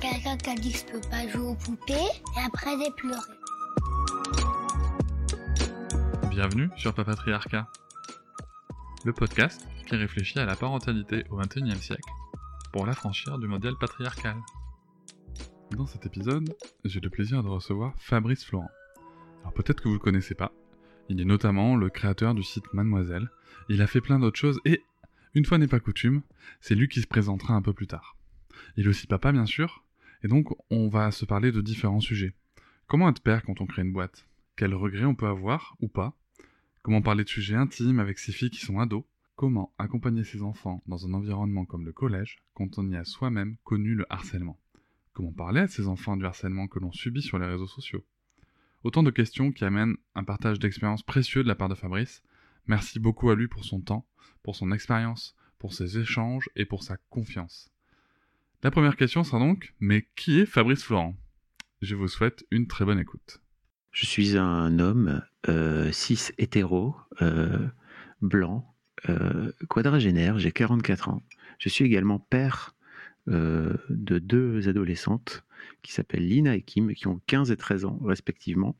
Quelqu'un qui a dit que je peux pas jouer aux poupées et après j'ai pleuré. Bienvenue sur Papatriarcat, le podcast qui réfléchit à la parentalité au XXIe siècle pour l'affranchir du modèle patriarcal. Dans cet épisode, j'ai le plaisir de recevoir Fabrice Florent. Alors peut-être que vous le connaissez pas, il est notamment le créateur du site Mademoiselle, il a fait plein d'autres choses et, une fois n'est pas coutume, c'est lui qui se présentera un peu plus tard. Il est aussi papa bien sûr, et donc on va se parler de différents sujets. Comment être père quand on crée une boîte? Quels regrets on peut avoir ou pas? Comment parler de sujets intimes avec ses filles qui sont ados? Comment accompagner ses enfants dans un environnement comme le collège quand on y a soi-même connu le harcèlement? Comment parler à ses enfants du harcèlement que l'on subit sur les réseaux sociaux? Autant de questions qui amènent un partage d'expériences précieux de la part de Fabrice. Merci beaucoup à lui pour son temps, pour son expérience, pour ses échanges et pour sa confiance. La première question sera donc, mais qui est Fabrice Florent? Je vous souhaite une très bonne écoute. Je suis un homme euh, cis hétéro, euh, blanc, euh, quadragénaire, j'ai 44 ans. Je suis également père de deux adolescentes qui s'appellent Lina et Kim, qui ont 15 et 13 ans respectivement.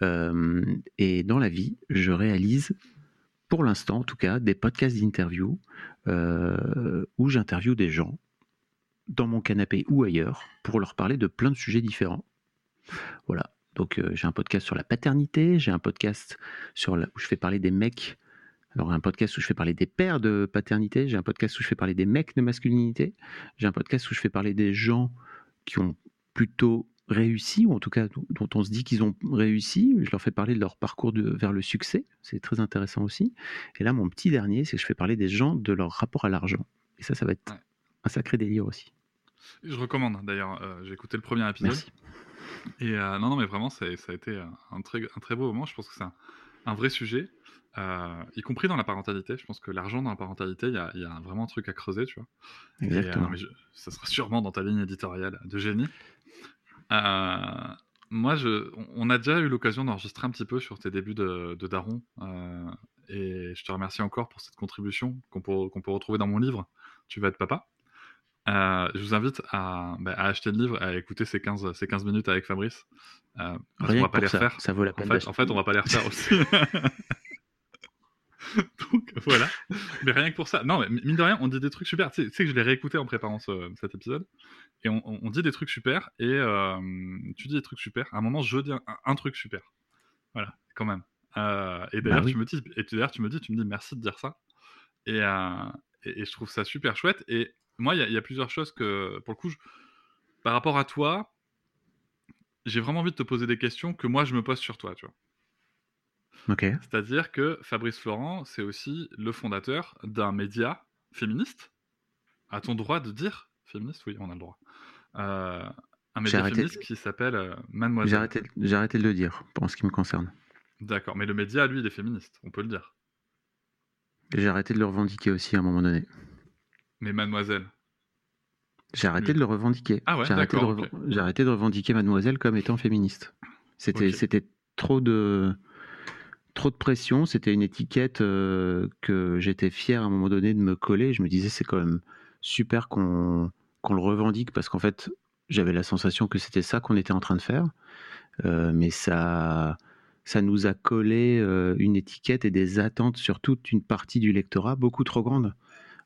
Et dans la vie, je réalise, pour l'instant en tout cas, des podcasts d'interview où j'interviewe des gens dans mon canapé ou ailleurs pour leur parler de plein de sujets différents. Voilà. Donc euh, j'ai un podcast sur la paternité, j'ai un podcast sur où je fais parler des mecs. Alors un podcast où je fais parler des pères de paternité, j'ai un podcast où je fais parler des mecs de masculinité, j'ai un podcast où je fais parler des gens qui ont plutôt réussi, ou en tout cas dont on se dit qu'ils ont réussi. Je leur fais parler de leur parcours de, vers le succès, c'est très intéressant aussi. Et là, mon petit dernier, c'est que je fais parler des gens de leur rapport à l'argent. Et ça, ça va être un sacré délire aussi. Je recommande d'ailleurs, euh, j'ai écouté le premier épisode. Merci. Et euh, non, non, mais vraiment, ça, ça a été un très, un très beau moment. Je pense que c'est un, vrai sujet. Euh, y compris dans la parentalité. Je pense que l'argent dans la parentalité, il y, a, vraiment un truc à creuser, tu vois. Exactement. ça sera sûrement dans ta ligne éditoriale de génie. Euh, moi, je, on a déjà eu l'occasion d'enregistrer un petit peu sur tes débuts de, Daron. Euh, et je te remercie encore pour cette contribution qu'on peut, qu'on peut retrouver dans mon livre Tu vas être papa. Je vous invite à, bah, à, acheter le livre, à écouter ces 15, ces 15 minutes avec Fabrice. Euh, on va pas les refaire. Ça vaut la peine. En fait, en fait, on va pas les refaire aussi. Donc voilà. Mais rien que pour ça. Non, mais mine de rien, on dit des trucs super. Tu sais, que je l'ai réécouté en préparant cet épisode. Et on, dit des trucs super. Et euh, tu dis des trucs super. À un moment, je dis un, truc super. Voilà, quand même. Euh, et d'ailleurs, bah tu me dis, et d'ailleurs, tu me dis, tu me dis merci de dire ça. Et, euh, et, je trouve ça super chouette. Et moi, il y, a plusieurs choses que, pour le coup, par rapport à toi, j'ai vraiment envie de te poser des questions que moi je me pose sur toi, tu vois. C'est-à-dire que Fabrice Florent, c'est aussi le fondateur d'un média féministe. A-t-on droit de dire féministe Oui, on a le droit. Euh, un média féministe qui s'appelle euh, Mademoiselle. J'ai arrêté, de le dire, pour ce qui me concerne. D'accord, mais le média, lui, il est féministe, on peut le dire. J'ai arrêté de le revendiquer aussi à un moment donné. Mais Mademoiselle J'ai arrêté de le revendiquer. Ah ouais, J'ai arrêté, arrêté, de revendiquer Mademoiselle comme étant féministe. C'était trop de trop de pression. C'était une étiquette euh, que j'étais fier à un moment donné de me coller. Je me disais, c'est quand même super qu'on le revendique parce qu'en fait, j'avais la sensation que c'était ça qu'on était en train de faire. Euh, mais ça, ça nous a collé euh, une étiquette et des attentes sur toute une partie du lectorat beaucoup trop grande.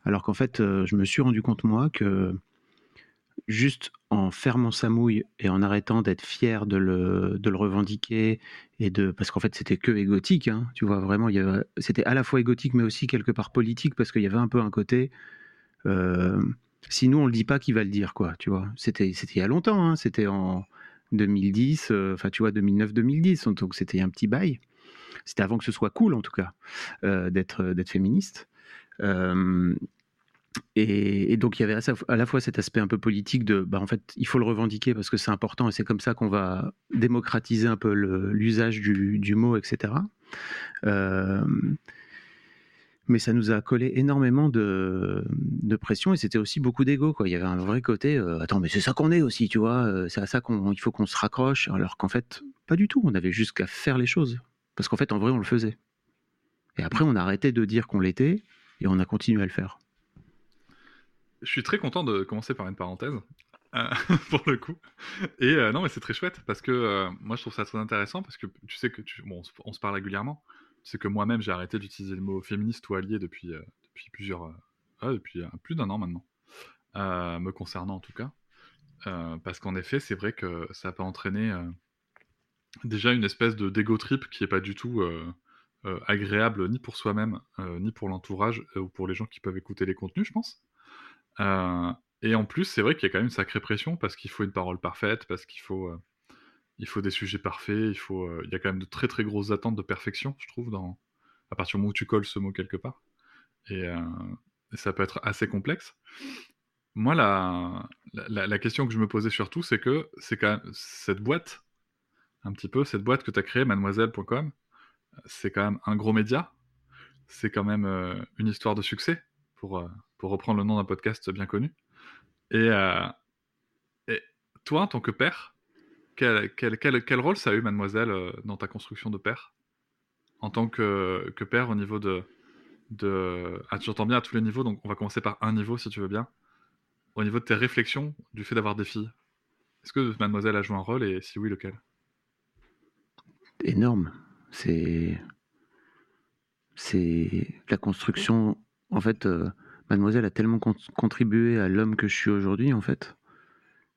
Alors qu'en fait, je me suis rendu compte, moi, que juste en fermant sa mouille et en arrêtant d'être fier de le, revendiquer et de parce qu'en fait c'était que égotique hein, tu vois vraiment c'était à la fois égotique mais aussi quelque part politique parce qu'il y avait un peu un côté euh, si nous on le dit pas qui va le dire quoi tu vois. C'était c'était il y a longtemps hein, c'était en 2010 euh, enfin tu vois 2009 2010 donc c'était un petit bail. C'était avant que ce soit cool en tout cas euh, d'être d'être féministe et, donc il y avait à, la fois cet aspect un peu politique de, bah, en fait, il faut le revendiquer parce que c'est important et c'est comme ça qu'on va démocratiser un peu l'usage du, mot, etc. Euh, mais ça nous a collé énormément de, de pression et c'était aussi beaucoup d'ego. Il y avait un vrai côté, euh, attends, mais c'est ça qu'on est aussi, tu vois, euh, c'est à ça qu'il faut qu'on se raccroche, alors qu'en fait, pas du tout, on avait juste qu'à faire les choses. Parce qu'en fait, en vrai, on le faisait. Et après, on a arrêté de dire qu'on l'était et on a continué à le faire. Je suis très content de commencer par une parenthèse, euh, pour le coup. Et euh, non, mais c'est très chouette parce que euh, moi je trouve ça très intéressant parce que tu sais que bon, on, se parle régulièrement. Tu sais que moi-même j'ai arrêté d'utiliser le mot féministe ou allié depuis, plusieurs. depuis plus d'un an maintenant, me concernant en tout cas. parce qu'en effet, c'est vrai que ça peut entraîner déjà une espèce de d'ego trip qui est pas du tout agréable ni pour soi-même, ni pour l'entourage ou pour les gens qui peuvent écouter les contenus, je pense. Euh, et en plus, c'est vrai qu'il y a quand même une sacrée pression parce qu'il faut une parole parfaite, parce qu'il faut, euh, faut des sujets parfaits, il, faut, euh, il y a quand même de très très grosses attentes de perfection, je trouve, à partir du moment où tu colles ce mot quelque part. Et, ça peut être assez complexe. Moi, la, la, question que je me posais surtout, c'est que c'est quand cette boîte, un petit peu, cette boîte que tu as créée, mademoiselle.com, c'est quand même un gros média, c'est quand même une histoire de succès pour, pour reprendre le nom d'un podcast bien connu. Et, euh, et, toi, en tant que père, quel, quel, quel, rôle ça a eu, mademoiselle, euh, dans ta construction de père? En tant que, que père au niveau de... de... Ah, tu entends bien à tous les niveaux, donc on va commencer par un niveau, si tu veux bien. Au niveau de tes réflexions du fait d'avoir des filles. Est-ce que mademoiselle a joué un rôle, et si oui, lequel? Énorme. C'est... C'est la construction... En fait... Euh, Mademoiselle a tellement contribué à l'homme que je suis aujourd'hui, en fait,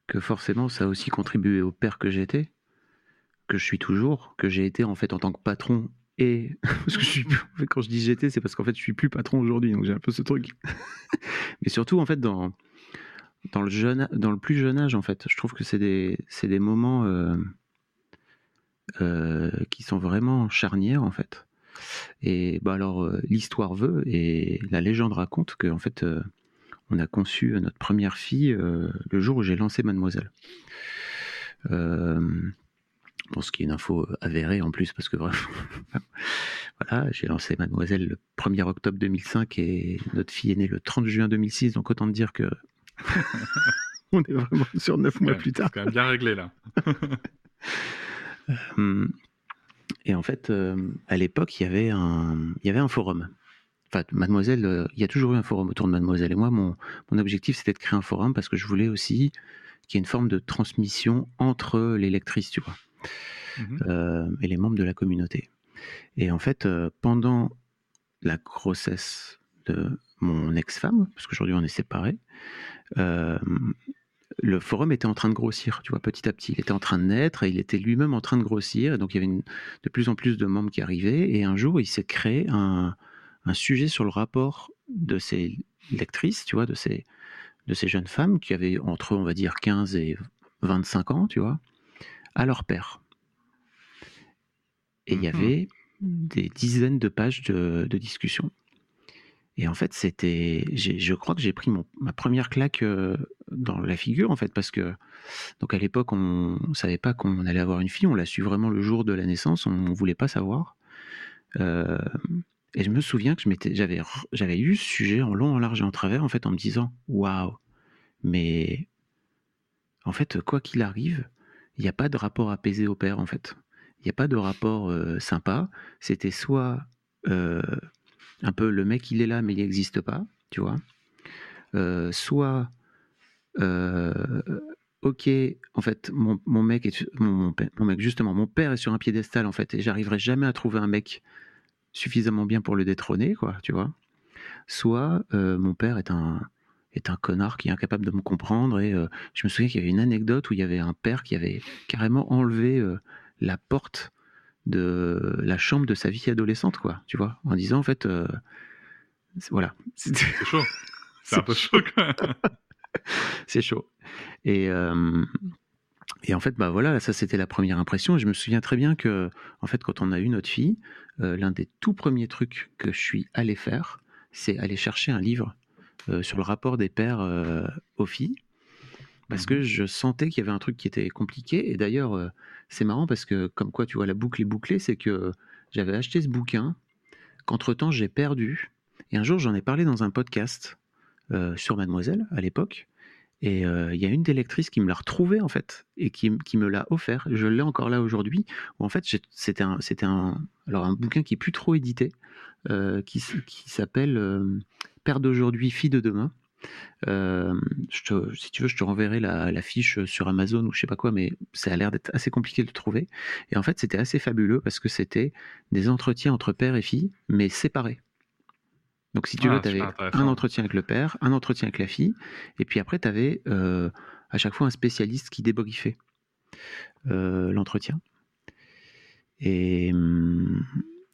que forcément, ça a aussi contribué au père que j'étais, que je suis toujours, que j'ai été en fait en tant que patron et parce que je suis quand je dis j'étais, c'est parce qu'en fait je suis plus patron aujourd'hui, donc j'ai un peu ce truc. Mais surtout en fait dans dans le jeune, dans le plus jeune âge en fait, je trouve que c'est des des moments euh, euh, qui sont vraiment charnières en fait. Et bah alors euh, l'histoire veut et la légende raconte qu'en fait euh, on a conçu notre première fille euh, le jour où j'ai lancé Mademoiselle. Bon, ce qui est une info avérée en plus, parce que bref, voilà, j'ai lancé Mademoiselle le 1er octobre 2005 et notre fille est née le 30 juin 2006, donc autant dire que on est vraiment sur 9 mois plus tard. C'est quand même bien réglé là. Et en fait, euh, à l'époque, il y avait un, il y avait un forum. Enfin, Mademoiselle, euh, il y a toujours eu un forum autour de Mademoiselle. Et moi, mon, mon objectif, c'était de créer un forum parce que je voulais aussi qu'il y ait une forme de transmission entre les lectrices, tu vois, mhm. euh, et les membres de la communauté. Et en fait, pendant la grossesse de mon ex-femme, parce qu'aujourd'hui on est séparés, le forum était en train de grossir, tu vois, petit à petit. Il était en train de naître et il était lui-même en train de grossir. Et donc, il y avait de plus en plus de membres qui arrivaient. Et un jour, il s'est créé un, sujet sur le rapport de ces lectrices, tu vois, de ces, de ces jeunes femmes qui avaient entre, on va dire, 15 et 25 ans, tu vois, à leur père. Et il y mhm. avait des dizaines de pages de, de discussion. Et en fait, c'était, je crois que j'ai pris mon, ma première claque euh, dans la figure, en fait, parce que, donc à l'époque, on ne savait pas qu'on allait avoir une fille, on l'a su vraiment le jour de la naissance, on ne voulait pas savoir. Euh, et je me souviens que j'avais, j'avais lu ce sujet en long, en large et en travers, en fait, en me disant, waouh, mais en fait, quoi qu'il arrive, il n'y a pas de rapport apaisé au père, en fait. Il n'y a pas de rapport euh, sympa. C'était soit un peu le mec il est là mais il n'existe pas, tu vois. Euh, soit, euh, ok, en fait, mon, mec est, mon, mon, mec, justement, mon père est sur un piédestal, en fait, et j'arriverai jamais à trouver un mec suffisamment bien pour le détrôner, quoi, tu vois. Soit, euh, mon père est un, est un connard qui est incapable de me comprendre, et je me souviens qu'il y avait une anecdote où il y avait un père qui avait carrément enlevé la porte de la chambre de sa vie adolescente, quoi, tu vois, en disant en fait, euh, voilà. C'est chaud. C'est un peu chaud quand même. c'est chaud. Et, euh, et en fait, bah voilà, ça c'était la première impression. Et je me souviens très bien que, en fait, quand on a eu notre fille, euh, l'un des tout premiers trucs que je suis allé faire, c'est aller chercher un livre sur le rapport des pères aux filles parce que je sentais qu'il y avait un truc qui était compliqué. Et d'ailleurs, c'est marrant parce que, comme quoi, tu vois, la boucle est bouclée, c'est que j'avais acheté ce bouquin, qu'entre-temps, j'ai perdu. Et un jour, j'en ai parlé dans un podcast sur Mademoiselle, à l'époque. Et il y a une des lectrices qui me l'a retrouvé, en fait, et qui, me l'a offert. Je l'ai encore là aujourd'hui. en fait, c'était un, bouquin qui est plus trop édité, qui, qui s'appelle Père d'aujourd'hui, fille de demain euh, si tu veux, je te renverrai la, fiche sur Amazon ou je sais pas quoi, mais ça a l'air d'être assez compliqué de trouver. Et en fait, c'était assez fabuleux parce que c'était des entretiens entre père et fille, mais séparés. Donc, si tu veux, ah, tu avais un entretien avec le père, un entretien avec la fille, et puis après, tu avais euh, à chaque fois un spécialiste qui débriefait euh, l'entretien. Et,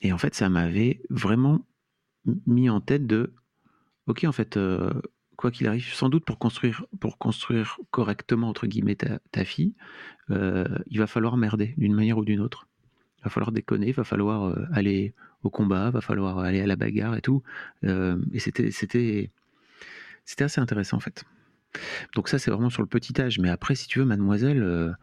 et en fait, ça m'avait vraiment mis en tête de ok, en fait, quoi qu'il arrive, sans doute pour construire, pour construire correctement, entre guillemets, ta, fille, euh, il va falloir merder d'une manière ou d'une autre. Il va falloir déconner, il va falloir euh, aller au combat, il va falloir aller à la bagarre et tout. Euh, et c'était, c'était, c'était assez intéressant en fait. Donc ça, c'est vraiment sur le petit âge. Mais après, si tu veux, mademoiselle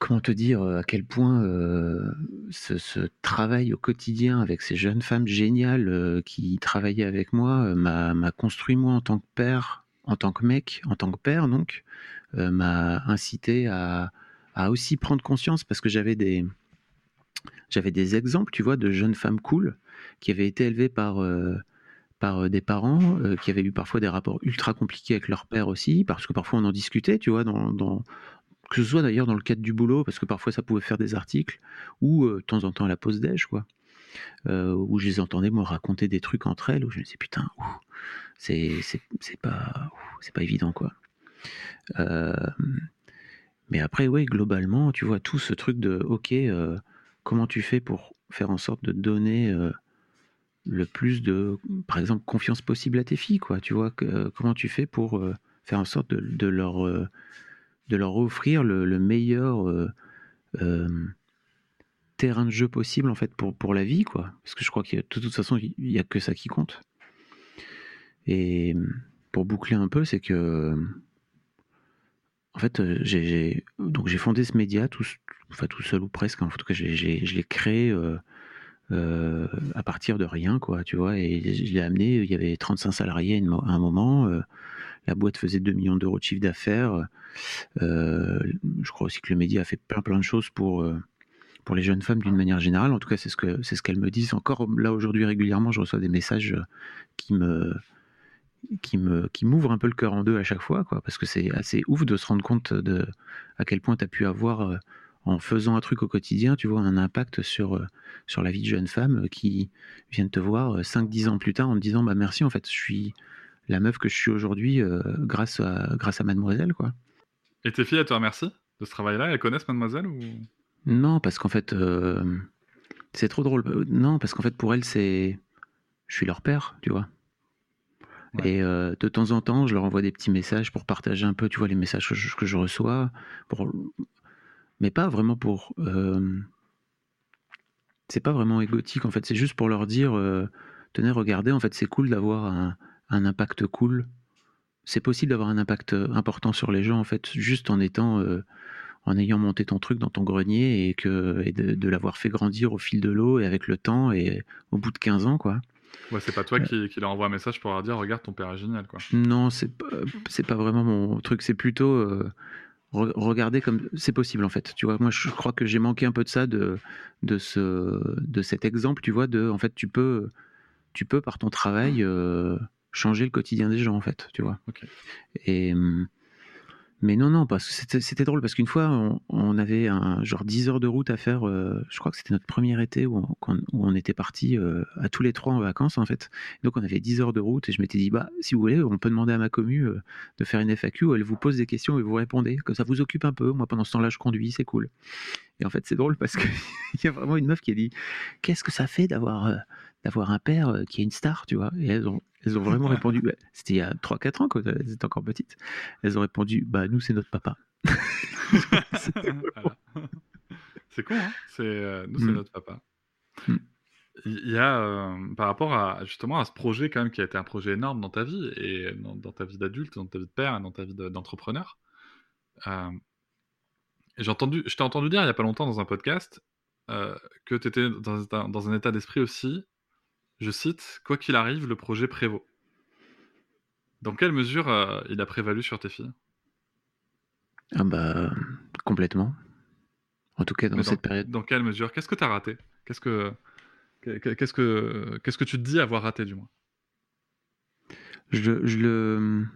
comment te dire euh, à quel point euh, ce, travail au quotidien avec ces jeunes femmes géniales euh, qui travaillaient avec moi m'a construit moi en tant que père, en tant que mec, en tant que père donc, m'a incité à, aussi prendre conscience parce que j'avais des j'avais des exemples, tu vois, de jeunes femmes cool qui avaient été élevées par par des parents qui avaient eu parfois des rapports ultra compliqués avec leur père aussi, parce que parfois on en discutait, tu vois, dans, que ce soit d'ailleurs dans le cadre du boulot, parce que parfois ça pouvait faire des articles, ou euh, de temps en temps à la pause déj, quoi. Euh, où je les entendais me raconter des trucs entre elles, où je me disais putain, c'est pas, c'est pas évident, quoi. Euh, mais après, oui, globalement, tu vois, tout ce truc de ok, comment tu fais pour faire en sorte de donner le plus de, par exemple, confiance possible à tes filles, quoi. Tu vois, comment tu fais pour faire en sorte de leur de leur offrir le, meilleur euh, euh, terrain de jeu possible en fait pour, pour la vie quoi. Parce que je crois que de toute façon il n'y a que ça qui compte. Et pour boucler un peu c'est que en fait euh, j'ai donc j'ai fondé ce média tout, enfin tout seul ou presque en tout cas je l'ai créé à partir de rien quoi tu vois. Et je l'ai amené il y avait 35 salariés à un moment la boîte faisait 2 millions d'euros de chiffre d'affaires. Euh, je crois aussi que le média a fait plein plein de choses pour euh, pour les jeunes femmes d'une manière générale. En tout cas, c'est ce qu'elles me disent. Encore là aujourd'hui régulièrement, je reçois des messages qui me qui me qui m'ouvrent un peu le cœur en deux à chaque fois, parce que c'est assez ouf de se rendre compte de à quel point tu as pu avoir euh, en faisant un truc au quotidien, tu vois, un impact sur sur la vie de jeunes femmes qui viennent te voir 5-10 ans plus tard en te disant bah merci en fait, je suis la meuf que je suis aujourd'hui euh, grâce, à, grâce à Mademoiselle. quoi. Et tes filles, elles te remercient de ce travail-là? Elles connaissent Mademoiselle ou... Non, parce qu'en fait, euh, c'est trop drôle. Non, parce qu'en fait, pour elles, c'est. Je suis leur père, tu vois. Et euh, de temps en temps, je leur envoie des petits messages pour partager un peu, tu vois, les messages que je, reçois. Pour... Mais pas vraiment pour. C'est pas vraiment égotique, en fait. C'est juste pour leur dire tenez, regardez, en fait, c'est cool d'avoir un, un impact cool. C'est possible d'avoir un impact euh, important sur les gens en fait, juste en étant, euh, en ayant monté ton truc dans ton grenier et que et de, l'avoir fait grandir au fil de l'eau et avec le temps et au bout de 15 ans quoi. Ouais, c'est pas toi qui, qui, leur envoie un message pour leur dire regarde ton père est génial quoi. Non, c'est pas, c'est pas vraiment mon truc, c'est plutôt euh, regarder comme c'est possible en fait. Tu vois, moi je crois que j'ai manqué un peu de ça de de ce de cet exemple, tu vois, de en fait tu peux tu peux par ton travail changer le quotidien des gens en fait, tu vois. Et hum, mais non, non, parce que c'était drôle parce qu'une fois, on, avait un genre 10 heures de route à faire. Euh, je crois que c'était notre premier été où on, où on était partis euh, à tous les trois en vacances en fait. Donc on avait 10 heures de route et je m'étais dit bah si vous voulez, on peut demander à ma commu euh, de faire une FAQ où elle vous pose des questions et vous répondez. Comme ça vous occupe un peu. Moi pendant ce temps-là, je conduis, c'est cool. Et en fait, c'est drôle parce qu'il y a vraiment une meuf qui a dit qu'est-ce que ça fait d'avoir d'avoir un père qui est une star, tu vois. Et elles ont, elles ont vraiment répondu, bah, c'était il y a 3-4 ans quand elles étaient encore petites. Elles ont répondu, bah nous c'est notre papa. c'est con, hein c'est, euh, nous c'est mm. notre papa. Mm. il y a euh, par rapport à justement à ce projet quand même qui a été un projet énorme dans ta vie et dans, ta vie d'adulte, dans ta vie de père et dans ta vie d'entrepreneur. Euh, j'ai entendu, je t'ai entendu dire il y a pas longtemps dans un podcast euh, que tu étais dans, dans, un état d'esprit aussi, je cite, quoi qu'il arrive, le projet prévaut. Dans quelle mesure il a prévalu sur tes filles? Ah bah complètement. En tout cas dans cette période. Dans quelle mesure? Qu'est-ce que tu as raté? Qu'est-ce que Qu'est-ce que qu'est-ce que tu te dis avoir raté du moins? Je, je, le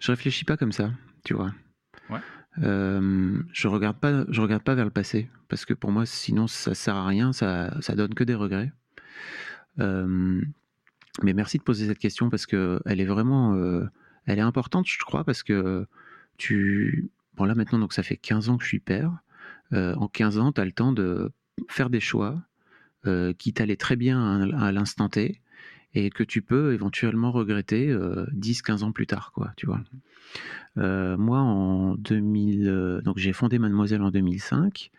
je réfléchis pas comme ça, tu vois. Ouais. Euh, je regarde pas je regarde pas vers le passé parce que pour moi sinon ça sert à rien, ça ça donne que des regrets. Euh, mais merci de poser cette question parce que elle est vraiment euh, elle est importante je crois parce que tu bon là maintenant donc ça fait 15 ans que je suis père. en 15 ans, tu as le temps de faire des choix euh, qui t'allait très bien à, l'instant T et que tu peux éventuellement regretter 10-15 euh, ans plus tard, quoi, tu vois. Euh, moi, en 2000, donc j'ai fondé Mademoiselle en 2005.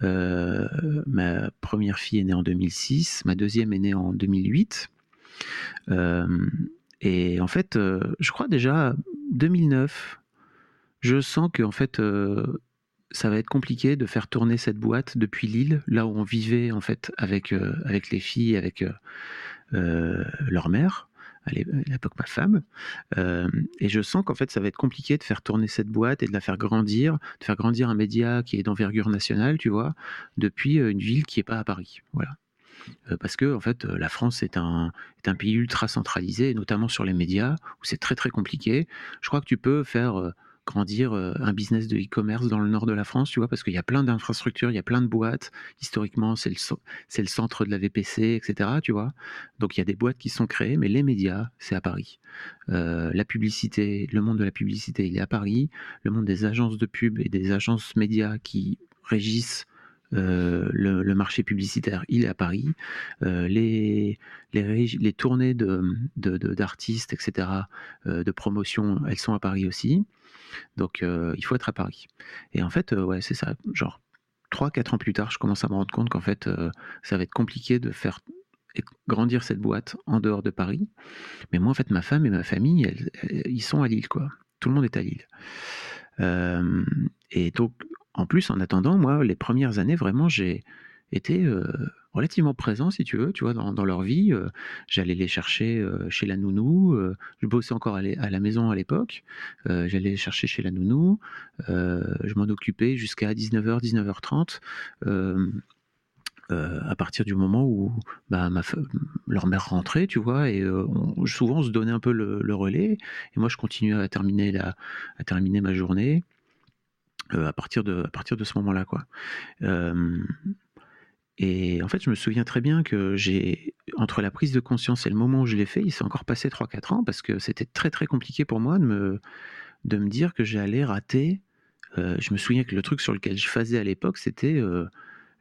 Ma première fille est née en 2006, ma deuxième est née en 2008. et en fait, je crois déjà 2009, je sens que en fait, ça va être compliqué de faire tourner cette boîte depuis Lille, là où on vivait en fait avec, euh, les filles, avec euh, euh, leur mère, à l'époque ma femme. et je sens qu'en fait ça va être compliqué de faire tourner cette boîte et de la faire grandir, de faire grandir un média qui est d'envergure nationale, tu vois, depuis une ville qui n'est pas à Paris. Voilà. parce que en fait la France est un, est un pays ultra centralisé, notamment sur les médias, où c'est très très compliqué. Je crois que tu peux faire grandir euh, un business de e-commerce dans le nord de la France, tu vois, parce qu'il y a plein d'infrastructures, il y a plein de boîtes. Historiquement, c'est le, centre de la VPC, etc., tu vois. Donc il y a des boîtes qui sont créées, mais les médias, c'est à Paris. Euh, la publicité, le monde de la publicité, il est à Paris. Le monde des agences de pub et des agences médias qui régissent euh, le, marché publicitaire, il est à Paris. les, tournées d'artistes, de, etc., de promotion, elles sont à Paris aussi. Donc euh, il faut être à Paris. Et en fait, euh, ouais, c'est ça. Genre, 3-4 ans plus tard, je commence à me rendre compte qu'en fait, euh, ça va être compliqué de faire grandir cette boîte en dehors de Paris. Mais moi, en fait, ma femme et ma famille, ils sont à Lille, quoi. Tout le monde est à Lille. et donc, en plus, en attendant, moi, les premières années, vraiment, j'ai été relativement présent, si tu veux, tu vois, dans, leur vie. Euh, j'allais les chercher euh, chez la nounou. Euh, je bossais encore à, la maison à l'époque. J'allais les chercher chez la nounou. je m'en occupais jusqu'à 19h, 19h30. à partir du moment où bah, leur mère rentrait, tu vois, et souvent on se donnait un peu le, relais, et moi je continuais à terminer, la, à terminer ma journée à, partir de, à partir de ce moment-là, quoi. Et en fait, je me souviens très bien que j'ai, entre la prise de conscience et le moment où je l'ai fait, il s'est encore passé 3-4 ans parce que c'était très très compliqué pour moi de me, de me dire que j'allais rater. Euh, je me souviens que le truc sur lequel je faisais à l'époque, c'était euh,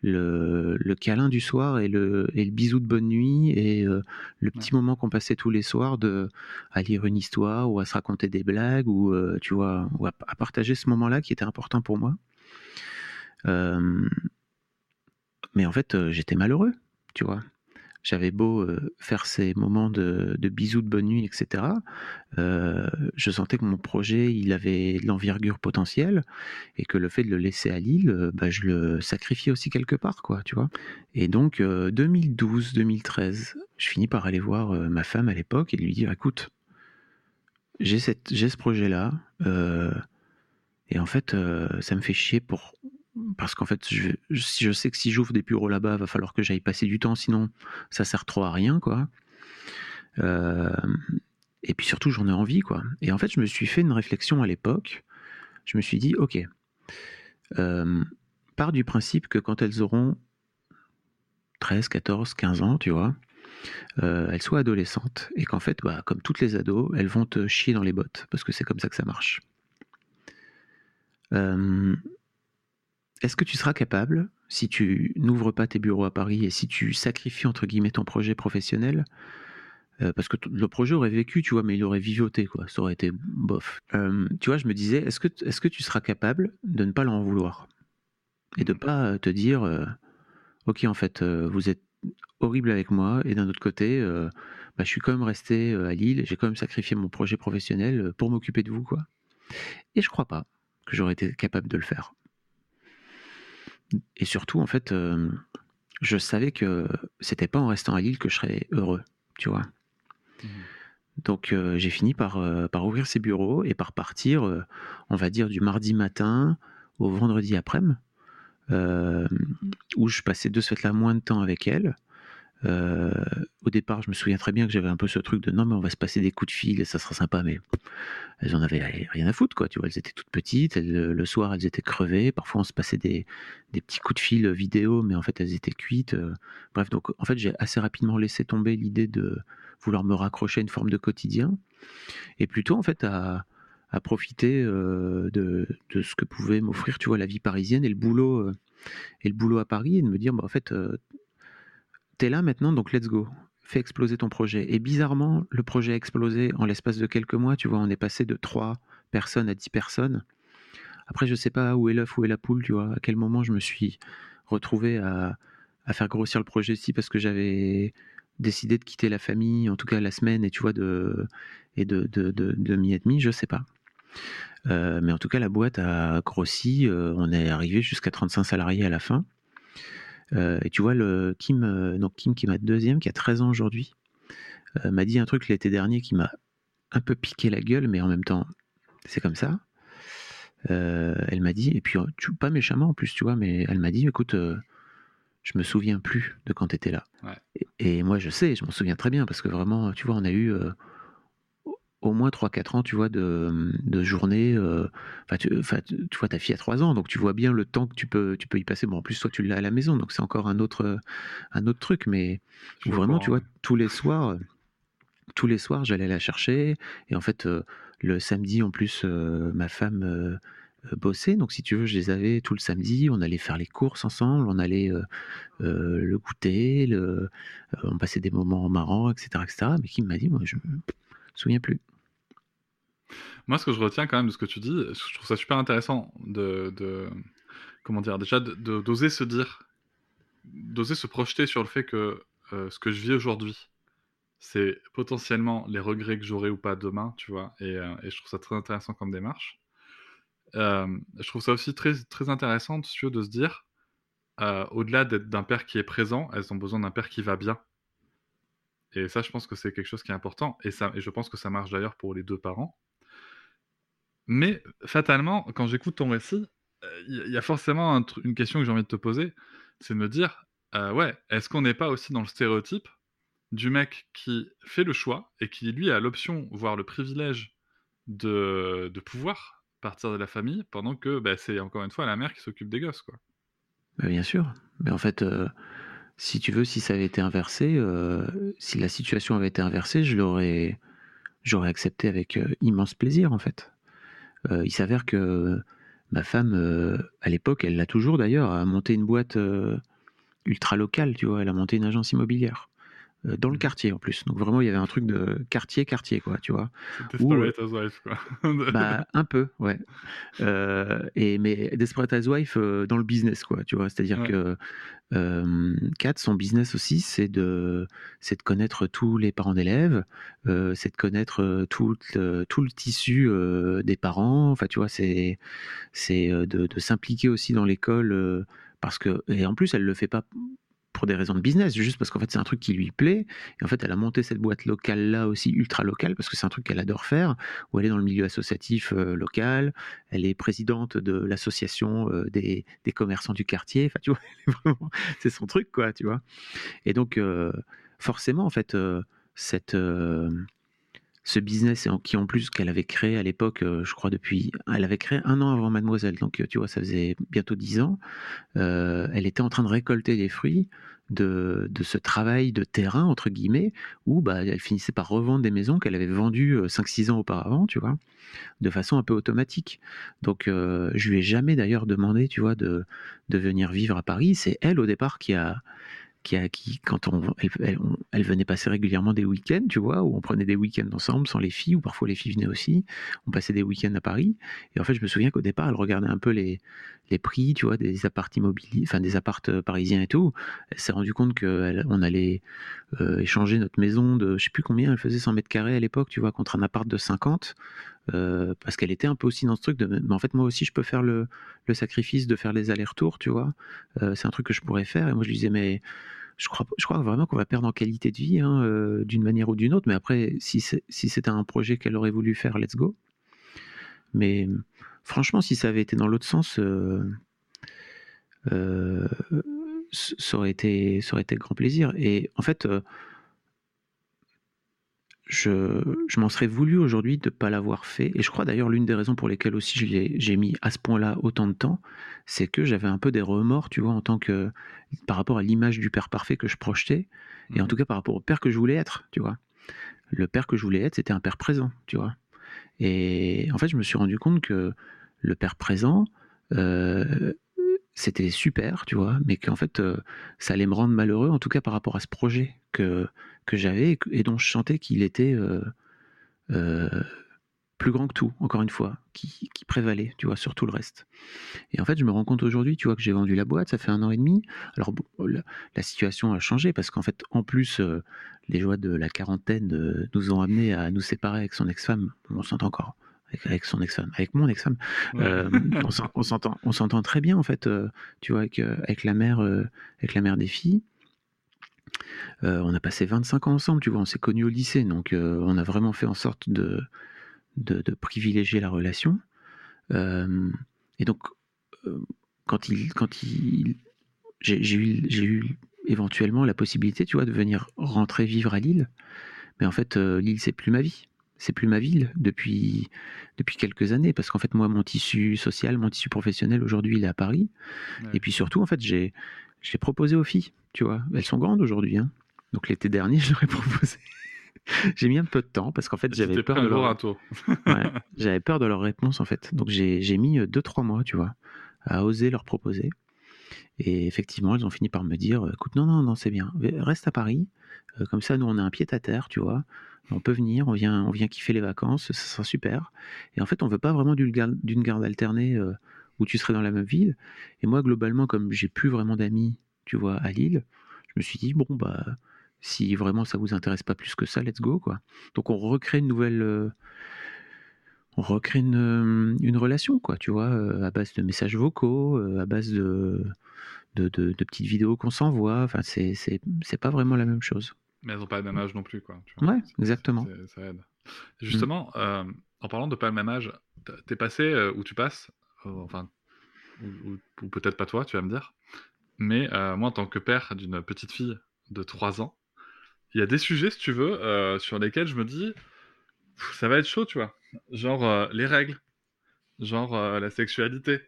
le, le, câlin du soir et le, et le bisou de bonne nuit et euh, le petit moment qu'on passait tous les soirs de, à lire une histoire ou à se raconter des blagues ou, tu vois, ou à, à, partager ce moment-là qui était important pour moi. Mais en fait, euh, j'étais malheureux, tu vois. J'avais beau euh, faire ces moments de, bisous de bonne nuit, etc. Euh, je sentais que mon projet, il avait de l'envergure potentielle et que le fait de le laisser à Lille, bah, je le sacrifiais aussi quelque part, quoi, tu vois. Et donc, 2012-2013, je finis par aller voir ma femme à l'époque et lui dire, écoute, j'ai ce projet-là. et en fait, ça me fait chier pour parce qu'en fait, je, sais que si j'ouvre des bureaux là-bas, va falloir que j'aille passer du temps, sinon ça sert trop à rien, quoi. Et puis surtout, j'en ai envie, quoi. Et en fait, je me suis fait une réflexion à l'époque. Je me suis dit, ok, part du principe que quand elles auront 13, 14, 15 ans, tu vois, euh, elles soient adolescentes et qu'en fait, bah, comme toutes les ados, elles vont te chier dans les bottes parce que c'est comme ça que ça marche. Euh, est-ce que tu seras capable, si tu n'ouvres pas tes bureaux à Paris et si tu sacrifies entre guillemets ton projet professionnel, euh, parce que le projet aurait vécu, tu vois, mais il aurait vivoté, quoi. Ça aurait été bof. Euh, tu vois, je me disais, est-ce que, est que tu seras capable de ne pas l'en vouloir et de pas te dire, euh, ok, en fait, vous êtes horrible avec moi. Et d'un autre côté, euh, bah, je suis quand même resté euh, à Lille. J'ai quand même sacrifié mon projet professionnel euh, pour m'occuper de vous, quoi. Et je crois pas que j'aurais été capable de le faire. Et surtout, en fait, euh, je savais que c'était pas en restant à Lille que je serais heureux, tu vois. Mhm. Donc euh, j'ai fini par, euh, par ouvrir ces bureaux et par partir, euh, on va dire, du mardi matin au vendredi après-midi, où je passais de ce fait-là moins de temps avec elle. Euh, au départ, je me souviens très bien que j'avais un peu ce truc de non, mais on va se passer des coups de fil et ça sera sympa, mais elles en avaient rien à foutre, quoi. Tu vois, elles étaient toutes petites, elles- le soir, elles étaient crevées. Parfois, on se passait des, des petits coups de fil vidéo, mais en fait, elles étaient cuites. euh. Bref, donc en fait, j'ai assez rapidement laissé tomber l'idée de vouloir me raccrocher à une forme de quotidien et plutôt, en fait, à, à profiter euh, de, ce que pouvait m'offrir, tu vois, la vie parisienne et le boulot, euh, et le boulot à Paris et de me dire, bah, en fait, euh, t'es là maintenant, donc let's go. Fais exploser ton projet. Et bizarrement, le projet a explosé en l'espace de quelques mois. Tu vois, on est passé de 3 personnes à 10 personnes. Après, je sais pas où est l'œuf, où est la poule, tu vois. À quel moment je me suis retrouvé à, faire grossir le projet ici parce que j'avais décidé de quitter la famille, en tout cas la semaine, et tu vois, de, et de, de, de, de je sais pas. Euh, mais en tout cas, la boîte a grossi. euh, on est arrivé jusqu'à 35 salariés à la fin. Euh, et tu vois, le Kim, euh, donc Kim qui est ma deuxième, qui a 13 ans aujourd'hui, euh, m'a dit un truc l'été dernier qui m'a un peu piqué la gueule, mais en même temps, c'est comme ça. Euh, elle m'a dit, et puis euh, tu, pas méchamment en plus, tu vois, mais elle m'a dit, écoute, euh, je me souviens plus de quand tu étais là. Ouais. Et, et moi, je sais, je m'en souviens très bien, parce que vraiment, tu vois, on a eu euh, au- moins 3-4 ans, tu vois, de, de journée. euh, Enfin, tu, tu tu vois, ta fille a 3 ans, donc tu vois bien le temps que tu peux, tu peux y passer. Bon, en plus, toi, tu l'as à la maison, donc c'est encore un autre, un autre truc, mais Je vraiment, tu vois, tous les soirs, tous les soirs, j'allais la chercher. Et en fait, euh, le samedi, en plus, euh, ma femme bossait. Donc, si tu veux, je les avais tout le samedi. On allait faire les courses ensemble. On allait euh, euh, le goûter. Le, euh, on passait des moments marrants, etc., etc. Mais qui m'a dit, moi, je me souviens plus. Moi, ce que je retiens quand même de ce que tu dis, je trouve ça super intéressant de, comment dire, déjà d'oser se dire, d'oser se projeter sur le fait que euh, ce que je vis aujourd'hui, c'est potentiellement les regrets que j'aurai ou pas demain, tu vois, et, euh, je trouve ça très intéressant comme démarche. Euh, je trouve ça aussi très, très intéressant, de se dire, au-delà d'être d'un père qui est présent, elles ont besoin d'un père qui va bien. Et ça, je pense que c'est quelque chose qui est important. Et, ça, je pense que ça marche d'ailleurs pour les deux parents. Mais fatalement, quand j'écoute ton récit, il y, a forcément une question que j'ai envie de te poser, c'est de me dire, euh, ouais, est-ce qu'on n'est pas aussi dans le stéréotype du mec qui fait le choix et qui lui a l'option, voire le privilège de, de pouvoir partir de la famille, pendant que bah, c'est encore une fois la mère qui s'occupe des gosses, quoi. Bah, bien sûr. Mais en fait, euh, si tu veux, si ça avait été inversé, euh, si la situation avait été inversée, je l'aurais, j'aurais accepté avec euh, immense plaisir, en fait. Euh, il s'avère que ma femme, à l'époque, elle l'a toujours d'ailleurs, a monté une boîte ultra locale, tu vois. Elle a monté une agence immobilière. Euh, dans le quartier en plus. Donc vraiment, il y avait un truc de quartier-quartier, quoi, tu vois. Desperate Housewives, quoi. Bah, un peu, ouais. Euh, et, mais Desperate Housewives euh, dans le business, quoi, tu vois. C'est-à-dire Ouais. que euh, Kat, son business aussi, c'est de, c'est de connaître tous les parents d'élèves, euh, c'est de connaître euh, tout, le, tout le tissu euh, des parents. Enfin, tu vois, c'est, c'est euh, de, de s'impliquer aussi dans l'école euh, parce que, et en plus, elle le fait pas pour des raisons de business, juste parce qu'en fait c'est un truc qui lui plaît. Et en fait, elle a monté cette boîte locale là aussi ultra locale parce que c'est un truc qu'elle adore faire. Où elle est dans le milieu associatif euh, local. Elle est présidente de l'association euh, des, des commerçants du quartier. Enfin, tu vois, c'est son truc quoi, tu vois. Et donc euh, forcément en fait cette ce business qui en plus qu'elle avait créé à l'époque, euh, je crois depuis, elle avait créé un an avant Mademoiselle, donc euh, tu vois, ça faisait bientôt dix ans. Euh, elle était en train de récolter les fruits de, ce travail de terrain entre guillemets, où bah, elle finissait par revendre des maisons qu'elle avait vendues euh, 5-6 ans auparavant, tu vois, de façon un peu automatique. Donc je lui ai jamais d'ailleurs demandé, tu vois, de venir vivre à Paris. C'est elle au départ qui a qui, quand on- elle venait passer régulièrement des week-ends, tu vois, où on prenait des week-ends ensemble sans les filles, ou parfois les filles venaient aussi. On passait des week-ends à Paris. Et en fait, je me souviens qu'au départ, elle regardait un peu les, les prix, tu vois, des apparts immobiliers, enfin des appartes euh, parisiens et tout. Elle s'est rendue compte qu'on allait euh, échanger notre maison de, je sais plus combien, elle faisait 100 mètres carrés à l'époque, tu vois, contre un appart de 50. Euh, parce qu'elle était un peu aussi dans ce truc mais en fait, moi aussi, je peux faire le, sacrifice de faire les allers-retours, tu vois. c'est un truc que je pourrais faire. Et moi, je lui disais, mais je crois, vraiment qu'on va perdre en qualité de vie, hein, d'une manière ou d'une autre. Mais après, si c'était un projet qu'elle aurait voulu faire, let's go. Mais franchement, si ça avait été dans l'autre sens, euh, euh, ça, aurait été, ça grand plaisir. Et en fait, euh, je, je m'en serais voulu aujourd'hui de ne pas l'avoir fait. Et je crois d'ailleurs l'une des raisons pour lesquelles aussi j'ai mis à ce point-là autant de temps, c'est que j'avais un peu des remords, tu vois, en tant que par rapport à l'image du père parfait que je projetais, et en mmh tout cas par rapport au père que je voulais être, tu vois. Le père que je voulais être, c'était un père présent, tu vois. Et en fait, je me suis rendu compte que le père présent, euh, c'était super, tu vois, mais qu'en fait, euh, ça allait me rendre malheureux, en tout cas par rapport à ce projet que, que j'avais et, dont je sentais qu'il était euh, plus grand que tout, encore une fois, qui, prévalait, tu vois, sur tout le reste. Et en fait, je me rends compte aujourd'hui, tu vois, que j'ai vendu la boîte, ça fait un an et demi. Alors, la, situation a changé parce qu'en fait, en plus, les joies de la quarantaine euh, nous ont amené à nous séparer avec son ex-femme. On s'entend encore. Avec, son ex-femme, avec mon ex-femme, euh, on s'entend, on s'entend très bien en fait. Euh, tu vois, avec, avec la mère, avec la mère des filles. on a passé 25 ans ensemble, tu vois, on s'est connus au lycée, donc on a vraiment fait en sorte de, de, privilégier la relation. et donc, quand il, quand il, j'ai eu, j'ai eu éventuellement la possibilité, tu vois, de venir rentrer vivre à Lille. Mais en fait, euh, Lille, c'est plus ma vie. C'est plus ma ville depuis, depuis quelques années. Parce qu'en fait, moi, mon tissu social, mon tissu professionnel, aujourd'hui, il est à Paris. Et puis surtout, en fait, j'ai, j'ai proposé aux filles, tu vois. Elles sont grandes aujourd'hui. Hein. Donc l'été dernier, je leur ai proposé. j'ai mis un peu de temps parce qu'en fait, j'avais peur de leur... ouais, j'avais peur de leur réponse, en fait. Donc j'ai, j'ai mis 2-3 mois, tu vois, à oser leur proposer. Et effectivement, elles ont fini par me dire, écoute, non, non, non, c'est bien, reste à Paris, euh, comme ça, nous, on a un pied à terre, tu vois, on peut venir, on vient, on vient kiffer les vacances, ça sera super. Et en fait, on veut pas vraiment d'une garde, d'une garde alternée euh, où tu serais dans la même ville. Et moi, globalement, comme j'ai plus vraiment d'amis, tu vois, à Lille, je me suis dit, bon, bah, si vraiment ça vous intéresse pas plus que ça, let's go, quoi. Donc, on recrée une nouvelle... Euh, on recrée une, une, relation, quoi, tu vois, à base de messages vocaux, à base de, de, petites vidéos qu'on s'envoie. Enfin, c'est, c'est, pas vraiment la même chose. Mais elles n'ont pas le même âge non plus, quoi. ouais, exactement. ça aide. Justement, euh, en parlant de pas le même âge, t'es passé euh, où tu passes, euh, enfin, ou, peut-être pas toi, tu vas me dire. Mais moi, en tant que père d'une petite fille de 3 ans, il y a des sujets, si tu veux, sur lesquels je me dis, ça va être chaud, tu vois. Genre les règles, genre la sexualité,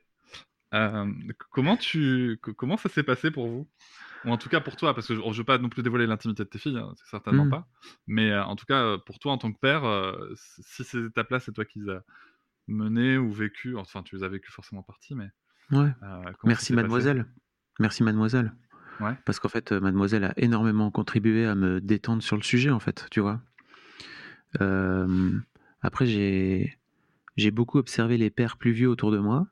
euh, comment, tu, comment ça s'est passé pour vous? Ou en tout cas pour toi, parce que je ne veux pas non plus dévoiler l'intimité de tes filles, hein, c'est certainement mmh. pas. Mais euh, en tout cas, pour toi en tant que père, euh, si ces étapes-là, c'est toi qui les as menées ou vécues, enfin tu les as vécues forcément partie, mais. Ouais. Merci mademoiselle. Merci mademoiselle. Ouais. Parce qu'en fait, mademoiselle a énormément contribué à me détendre sur le sujet, en fait, tu vois. après, j'ai, j'ai beaucoup observé les pères plus vieux autour de moi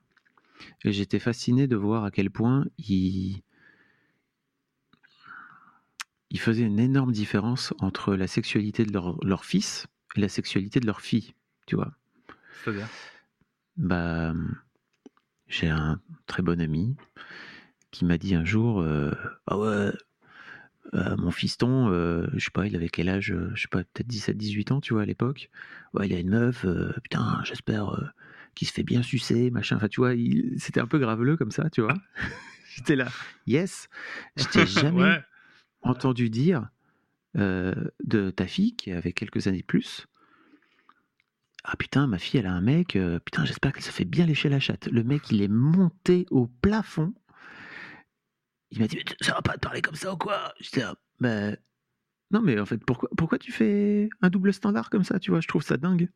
et j'étais fasciné de voir à quel point ils, ils faisaient une énorme différence entre la sexualité de leur, leur fils et la sexualité de leur fille, tu vois. C'est-à-dire? Bah, j'ai un très bon ami qui m'a dit un jour, euh, ah ouais, euh, mon fiston, euh, je sais pas, il avait quel âge, je sais pas, peut-être 17-18 ans, tu vois, à l'époque. Ouais, il a une meuf, putain, j'espère qui se fait bien sucer, machin. Enfin, tu vois, c'était un peu graveleux comme ça, tu vois. J'étais là, yes. Je t'ai jamais entendu dire euh, de ta fille qui avait quelques années de plus. Ah putain, ma fille, elle a un mec. Euh, putain, j'espère qu'elle se fait bien lécher la chatte. Le mec, il est monté au plafond. Il m'a dit, ça va pas te parler comme ça ou quoi? J'étais là, bah, non, mais en fait, pourquoi, pourquoi tu fais un double standard comme ça Tu vois, je trouve ça dingue.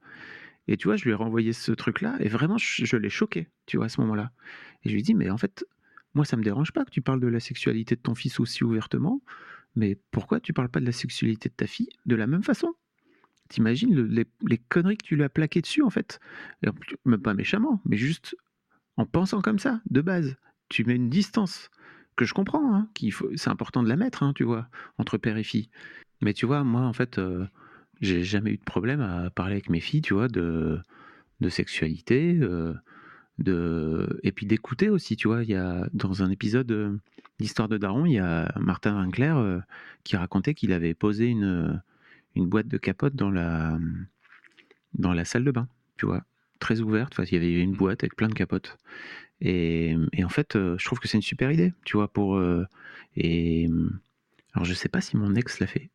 Et tu vois, je lui ai renvoyé ce truc-là, et vraiment, je, l'ai choqué, tu vois, à ce moment-là. Et je lui ai dit, mais en fait, moi, ça me dérange pas que tu parles de la sexualité de ton fils aussi ouvertement, mais pourquoi tu parles pas de la sexualité de ta fille de la même façon? T'imagines les, conneries que tu lui as plaquées dessus, en fait? Même pas méchamment, mais juste en pensant comme ça, de base. Tu mets une distance que je comprends, hein, c'est important de la mettre, hein, tu vois, entre père et fille. Mais tu vois, moi, en fait, euh, j'ai jamais eu de problème à parler avec mes filles, tu vois, de, de sexualité, euh, de, et puis d'écouter aussi, tu vois. Il y a, dans un épisode euh, d'Histoire de Daron, il y a Martin Winkler euh, qui racontait qu'il avait posé une, une boîte de capote dans la, dans la salle de bain, tu vois, très ouverte. Enfin, il y avait une boîte avec plein de capotes. Et, et en fait, je trouve que c'est une super idée, tu vois, pour. euh, et alors, je sais pas si mon ex l'a fait.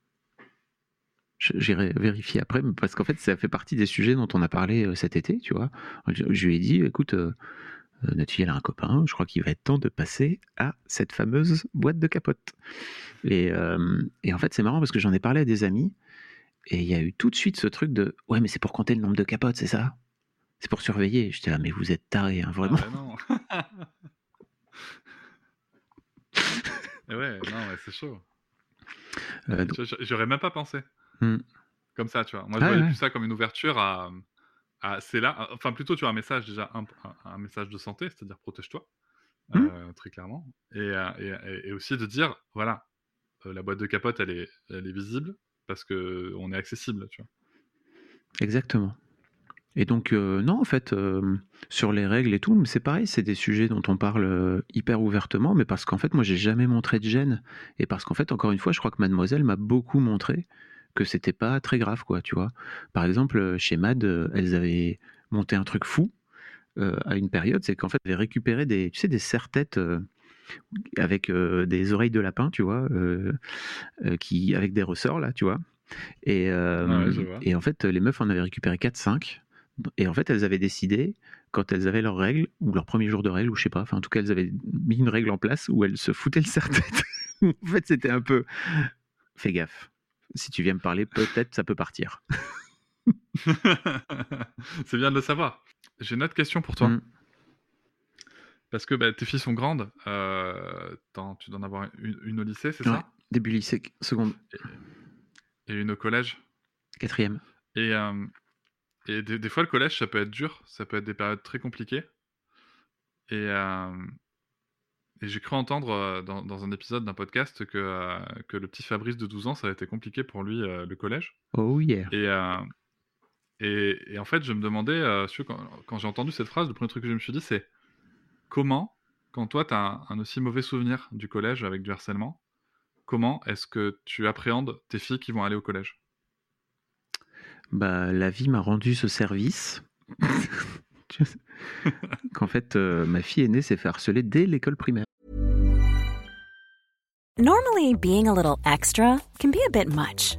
J'irai vérifier après, parce qu'en fait, ça fait partie des sujets dont on a parlé euh, cet été, tu vois. Je, je lui ai dit, écoute, euh, euh, notre fille, elle a un copain, je crois qu'il va être temps de passer à cette fameuse boîte de capote. Et, euh, et en fait, c'est marrant parce que j'en ai parlé à des amis, et il y a eu tout de suite ce truc de, ouais, mais c'est pour compter le nombre de capotes, c'est ça? C'est pour surveiller. J'étais là, mais vous êtes tarés, hein, vraiment. Ah, bah non. Ouais, non, ouais, c'est chaud. Euh, J'aurais même pas pensé. Hmm. Comme ça, tu vois. Moi, je Ah, voyais ouais. plus ça comme une ouverture à. à c'est là. Enfin, plutôt, tu vois, un message déjà, un, message de santé, c'est-à-dire protège-toi, Hmm. euh, très clairement. Et, euh, et, aussi de dire, voilà, euh, la boîte de capote, elle est, elle est visible parce que on est accessible, tu vois. Exactement. Et donc, euh, non, en fait, euh, sur les règles et tout, c'est pareil, c'est des sujets dont on parle hyper ouvertement, mais parce qu'en fait, moi, j'ai jamais montré de gêne. Et parce qu'en fait, encore une fois, je crois que mademoiselle m'a beaucoup montré que c'était pas très grave, quoi, tu vois. Par exemple, euh, chez Mad, euh, elles avaient monté un truc fou euh, à une période, c'est qu'en fait, elles avaient récupéré des, tu sais, des serre-têtes euh, avec euh, des oreilles de lapin, tu vois, qui, avec des ressorts, là, tu vois. Et, Ah ouais, je vois. et en fait, les meufs en avaient récupéré 4-5. Et en fait, elles avaient décidé, quand elles avaient leurs règles, ou leur premier jour de règles, ou je sais pas, enfin en tout cas, elles avaient mis une règle en place où elles se foutaient le serre-tête. en fait, c'était un peu. Fais gaffe. Si tu viens me parler, peut-être ça peut partir. c'est bien de le savoir. J'ai une autre question pour toi. Mm. Parce que bah, tes filles sont grandes. euh, tu dois en avoir une, une au lycée, c'est Ouais. ça? Début lycée, seconde, Et une au collège? quatrième. Et, euh, et des, des fois, le collège, ça peut être dur. Ça peut être des périodes très compliquées. Et, euh, et j'ai cru entendre euh, dans, dans un épisode d'un podcast que, euh, que le petit Fabrice de 12 ans, ça a été compliqué pour lui, euh, le collège. Oh yeah. Et, et, et en fait, je me demandais, quand j'ai entendu cette phrase, le premier truc que je me suis dit, c'est comment, quand toi, tu as un, un aussi mauvais souvenir du collège avec du harcèlement, comment est-ce que tu appréhendes tes filles qui vont aller au collège? Bah, la vie m'a rendu ce service. Qu'en fait, euh, ma fille aînée s'est fait harceler dès l'école primaire. Normally, being a little extra can be a bit much,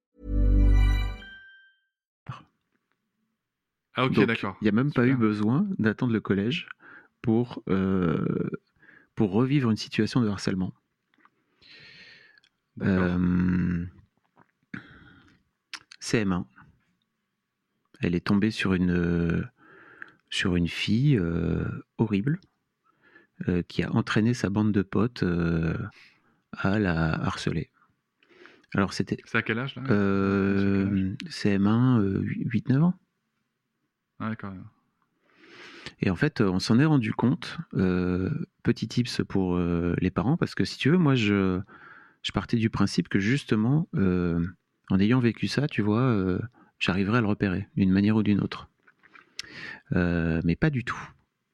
Ah ok, Donc, d'accord. il n'y a même pas eu besoin d'attendre le collège pour, euh, pour revivre une situation de harcèlement. D'accord. Euh, CM1. Elle est tombée sur une, euh, sur une fille euh, horrible qui a entraîné sa bande de potes à la harceler. Alors c'était C'est à quel âge là? Euh, CM1, euh, 8-9 ans. Ah. Et en fait, on s'en est rendu compte, euh, petit tips pour euh, les parents, parce que si tu veux, moi, je, partais du principe que justement, euh, en ayant vécu ça, tu vois, j'arriverais à le repérer d'une manière ou d'une autre. Mais pas du tout.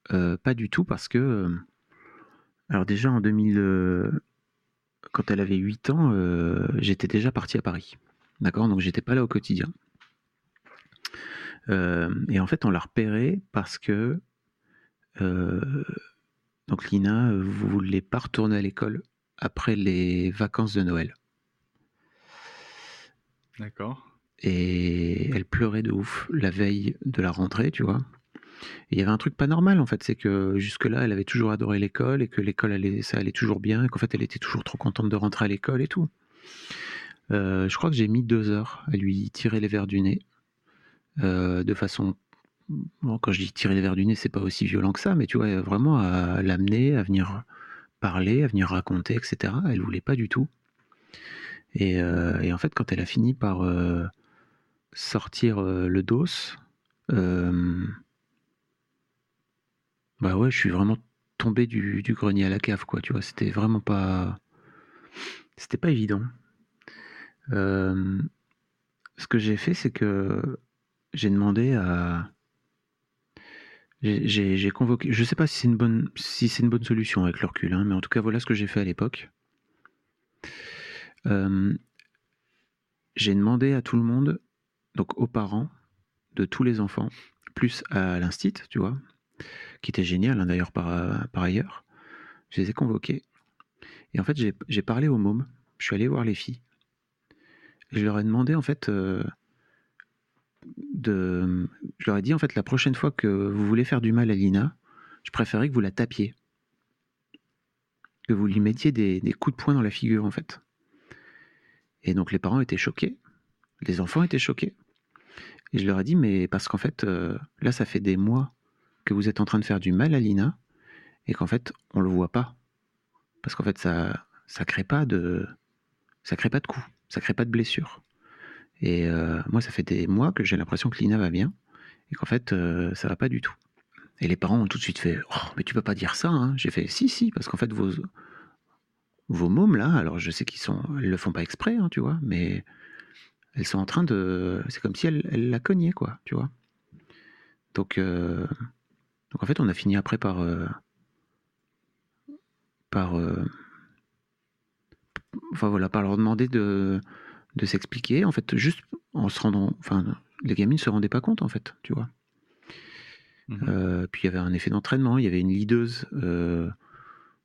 Pas du tout, parce que, alors déjà en 2000, euh, quand elle avait 8 ans, j'étais déjà parti à Paris. D'accord? Donc j'étais pas là au quotidien. Euh, et en fait, on l'a repéré parce que euh, donc Lina voulait pas retourner à l'école après les vacances de Noël. D'accord. Et elle pleurait de ouf la veille de la rentrée, tu vois. Et il y avait un truc pas normal en fait, c'est que jusque-là, elle avait toujours adoré l'école et que l'école, allait, ça allait toujours bien et qu'en fait, elle était toujours trop contente de rentrer à l'école et tout. Euh, je crois que j'ai mis deux heures à lui tirer les verres du nez euh, de façon. Quand je dis tirer les verres du nez, c'est pas aussi violent que ça, mais tu vois, vraiment à l'amener, à venir parler, à venir raconter, etc. Elle voulait pas du tout. Et, euh, et en fait, quand elle a fini par sortir le dos, bah ouais, je suis vraiment tombé du, grenier à la cave, quoi. Tu vois, c'était vraiment pas, c'était pas évident. Euh, ce que j'ai fait, c'est que j'ai demandé à, j'ai convoqué, je sais pas si c'est une bonne, si une bonne solution avec le recul, hein, mais en tout cas voilà ce que j'ai fait à l'époque. Euh, j'ai demandé à tout le monde, donc aux parents de tous les enfants, plus à l'instit, tu vois, qui était génial hein, d'ailleurs par, par ailleurs. Je les ai convoqués. Et en fait, j'ai parlé aux mômes. Je suis allé voir les filles. je leur ai demandé en fait euh, Je leur ai dit en fait la prochaine fois que vous voulez faire du mal à Lina, je préférais que vous la tapiez. Que vous lui mettiez des, des coups de poing dans la figure en fait. Et donc les parents étaient choqués. Les enfants étaient choqués. Et je leur ai dit, mais parce qu'en fait, euh, là, ça fait des mois que vous êtes en train de faire du mal à Lina et qu'en fait on le voit pas parce qu'en fait ça ça crée pas de ça crée pas de coups, ça crée pas de blessures. Et euh, moi ça fait des mois que j'ai l'impression que Lina va bien et qu'en fait euh, ça va pas du tout. Et les parents ont tout de suite fait oh, mais tu peux pas dire ça hein. J'ai fait si si parce qu'en fait vos vos mômes là, alors je sais qu'ils sont elles le font pas exprès hein, tu vois, mais elles sont en train de c'est comme si elles, elles la cognaient quoi, tu vois. Donc euh, donc en fait, on a fini après par euh, par enfin voilà, par leur demander de de s'expliquer. En fait, juste en se rendant, enfin, les gamines se rendaient pas compte en fait, tu vois. Mmh euh, puis il y avait un effet d'entraînement. Il y avait une leaduse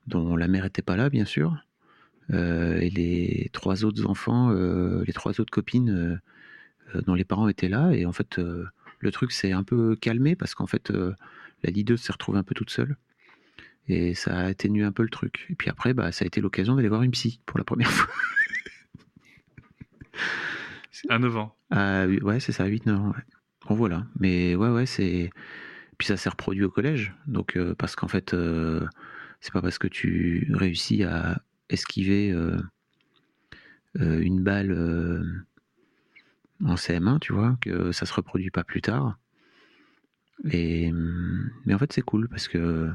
dont la mère était pas là, bien sûr. et les trois autres enfants, les trois autres copines dont les parents étaient là. Et en fait, le truc s'est un peu calmé parce qu'en fait, la leader s'est retrouvée un peu toute seule. Et ça a atténué un peu le truc. Et puis après, bah, ça a été l'occasion d'aller voir une psy pour la première fois. À 9 ans. ouais, c'est ça, 8-9 ans. Bon, voilà. Mais ouais, ouais, c'est. Puis ça s'est reproduit au collège. Donc, euh, parce qu'en fait, euh, c'est pas parce que tu réussis à esquiver euh, une balle en CM1, tu vois, que ça se reproduit pas plus tard. Et, mais en fait, c'est cool parce que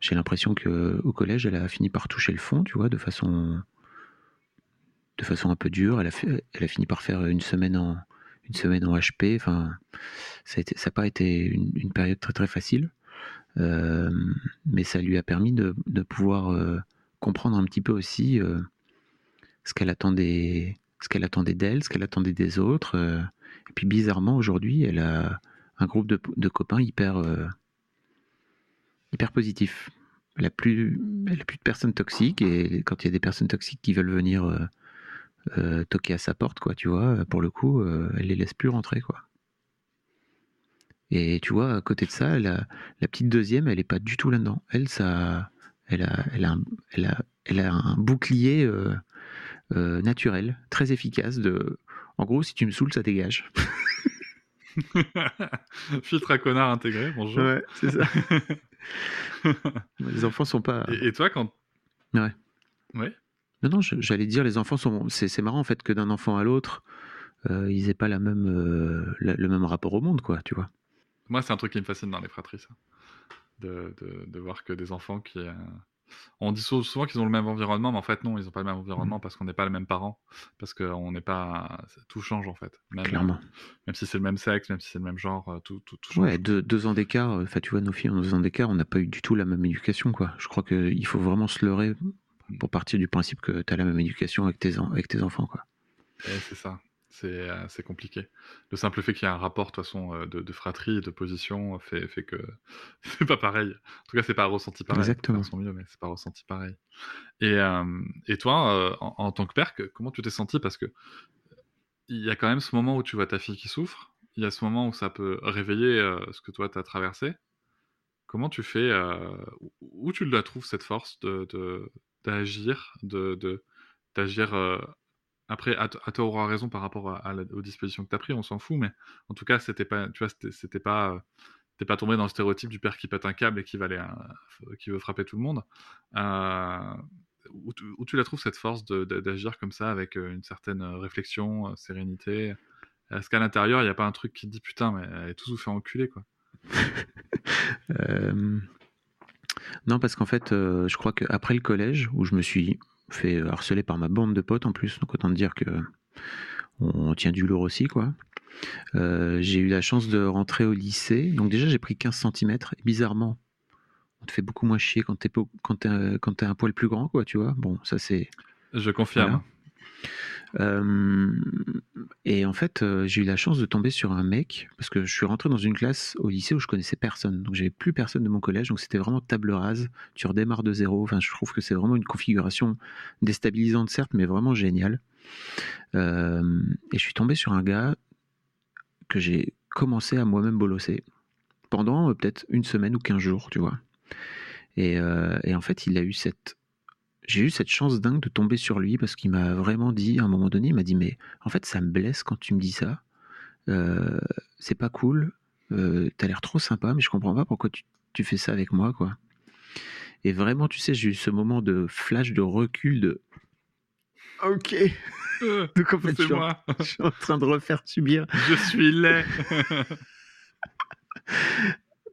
j'ai l'impression que au collège, elle a fini par toucher le fond, tu vois, de façon, de façon un peu dure. Elle a, a fini par faire une semaine en, une semaine en HP. Enfin, ça n'a pas été une, période très très facile, euh, mais ça lui a permis de, pouvoir euh, comprendre un petit peu aussi euh, ce qu'elle attendait, ce qu'elle attendait d'elle, ce qu'elle attendait des autres. et puis bizarrement, aujourd'hui, elle a un groupe de, copains hyper, hyper positif. Elle plus, plus de personnes toxiques et quand il y a des personnes toxiques qui veulent venir euh, euh, toquer à sa porte, quoi, tu vois, pour le coup, elle les laisse plus rentrer, quoi. Et tu vois, à côté de ça, la, la petite deuxième, elle n'est pas du tout là-dedans. Elle, ça, elle a, elle a, un, elle a, elle a un bouclier naturel, très efficace. De, en gros, si tu me saoules, ça dégage. Filtre à connard intégré, bonjour. Ouais, c'est ça. les enfants sont pas. Et, toi, quand. Ouais. Ouais. Non, non, j'allais dire, les enfants sont. C'est marrant en fait que d'un enfant à l'autre, euh, ils aient pas la même, euh, le même rapport au monde, quoi, tu vois. Moi, c'est un truc qui me fascine dans les fratries, ça. De, de, de voir que des enfants qui. Euh, on dit souvent qu'ils ont le même environnement, mais en fait non, ils n'ont pas le même environnement mmh. parce qu'on n'est pas les mêmes parents, parce qu'on n'est pas, tout change en fait. Même, Clairement. Même si c'est le même sexe, même si c'est le même genre, euh, tout, tout, change. Ouais, deux, ans d'écart. Enfin, tu vois, nos filles ont deux ans d'écart, on n'a pas eu du tout la même éducation, quoi. Je crois qu'il faut vraiment se leurrer pour partir du principe que tu as la même éducation avec tes, avec tes enfants, quoi. c'est ça c'est assez compliqué. Le simple fait qu'il y ait un rapport de façon euh, de, fratrie et de position fait, fait que c'est pas pareil. En tout cas, c'est pas ressenti pareil. Exactement. Sont mieux, mais c'est pas ressenti pareil. Et, euh, et toi, euh, en, tant que père, comment tu t'es senti? Parce que il y a quand même ce moment où tu vois ta fille qui souffre. il y a ce moment où ça peut réveiller euh, ce que toi, tu as traversé. Comment tu fais, euh, où tu la trouves cette force de, de- d'agir, de, d'agir euh, après, à, à tort ou à raison par rapport aux dispositions que tu as pris, on s'en fout, mais en tout cas, c'était pas, tu vois, c'était, pas, euh, t'es pas tombé dans le stéréotype du père qui pète un câble et qui va aller, euh, qui veut frapper tout le monde. Où, tu- la trouves cette force d'agir comme ça avec une certaine réflexion, sérénité? Est-ce qu'à l'intérieur, il n'y a pas un truc qui te dit putain, mais elle est tous vous fait enculer quoi? Non, parce qu'en fait, euh, je crois qu'après le collège, où je me suis fait harceler par ma bande de potes en plus, donc autant te dire que on tient du lourd aussi, quoi. Euh, j'ai eu la chance de rentrer au lycée, donc déjà j'ai pris 15 cm, et bizarrement, on te fait beaucoup moins chier quand t'es quand t'es, quand t'es un poil plus grand, quoi, tu vois. Bon, ça c'est Je confirme. Voilà. Euh, et en fait, euh, j'ai eu la chance de tomber sur un mec, parce que je suis rentré dans une classe au lycée où je connaissais personne. Donc j'avais plus personne de mon collège, donc c'était vraiment table rase. Tu redémarres de zéro. Enfin, je trouve que c'est vraiment une configuration déstabilisante, certes, mais vraiment géniale. Euh, et je suis tombé sur un gars que j'ai commencé à moi-même bolosser pendant peut-être une semaine ou quinze jours, tu vois. Et en fait, il a eu cette j'ai eu cette chance dingue de tomber sur lui parce qu'il m'a vraiment dit, à un moment donné, il m'a dit, mais en fait, ça me blesse quand tu me dis ça. Euh, c'est pas cool. Euh, T'as l'air trop sympa, mais je comprends pas pourquoi tu, tu fais ça avec moi, quoi. Et vraiment, tu sais, j'ai eu ce moment de flash de recul de. Ok. Donc en fait, je c'est suis, en, moi, je suis en train de refaire subir. je suis laid.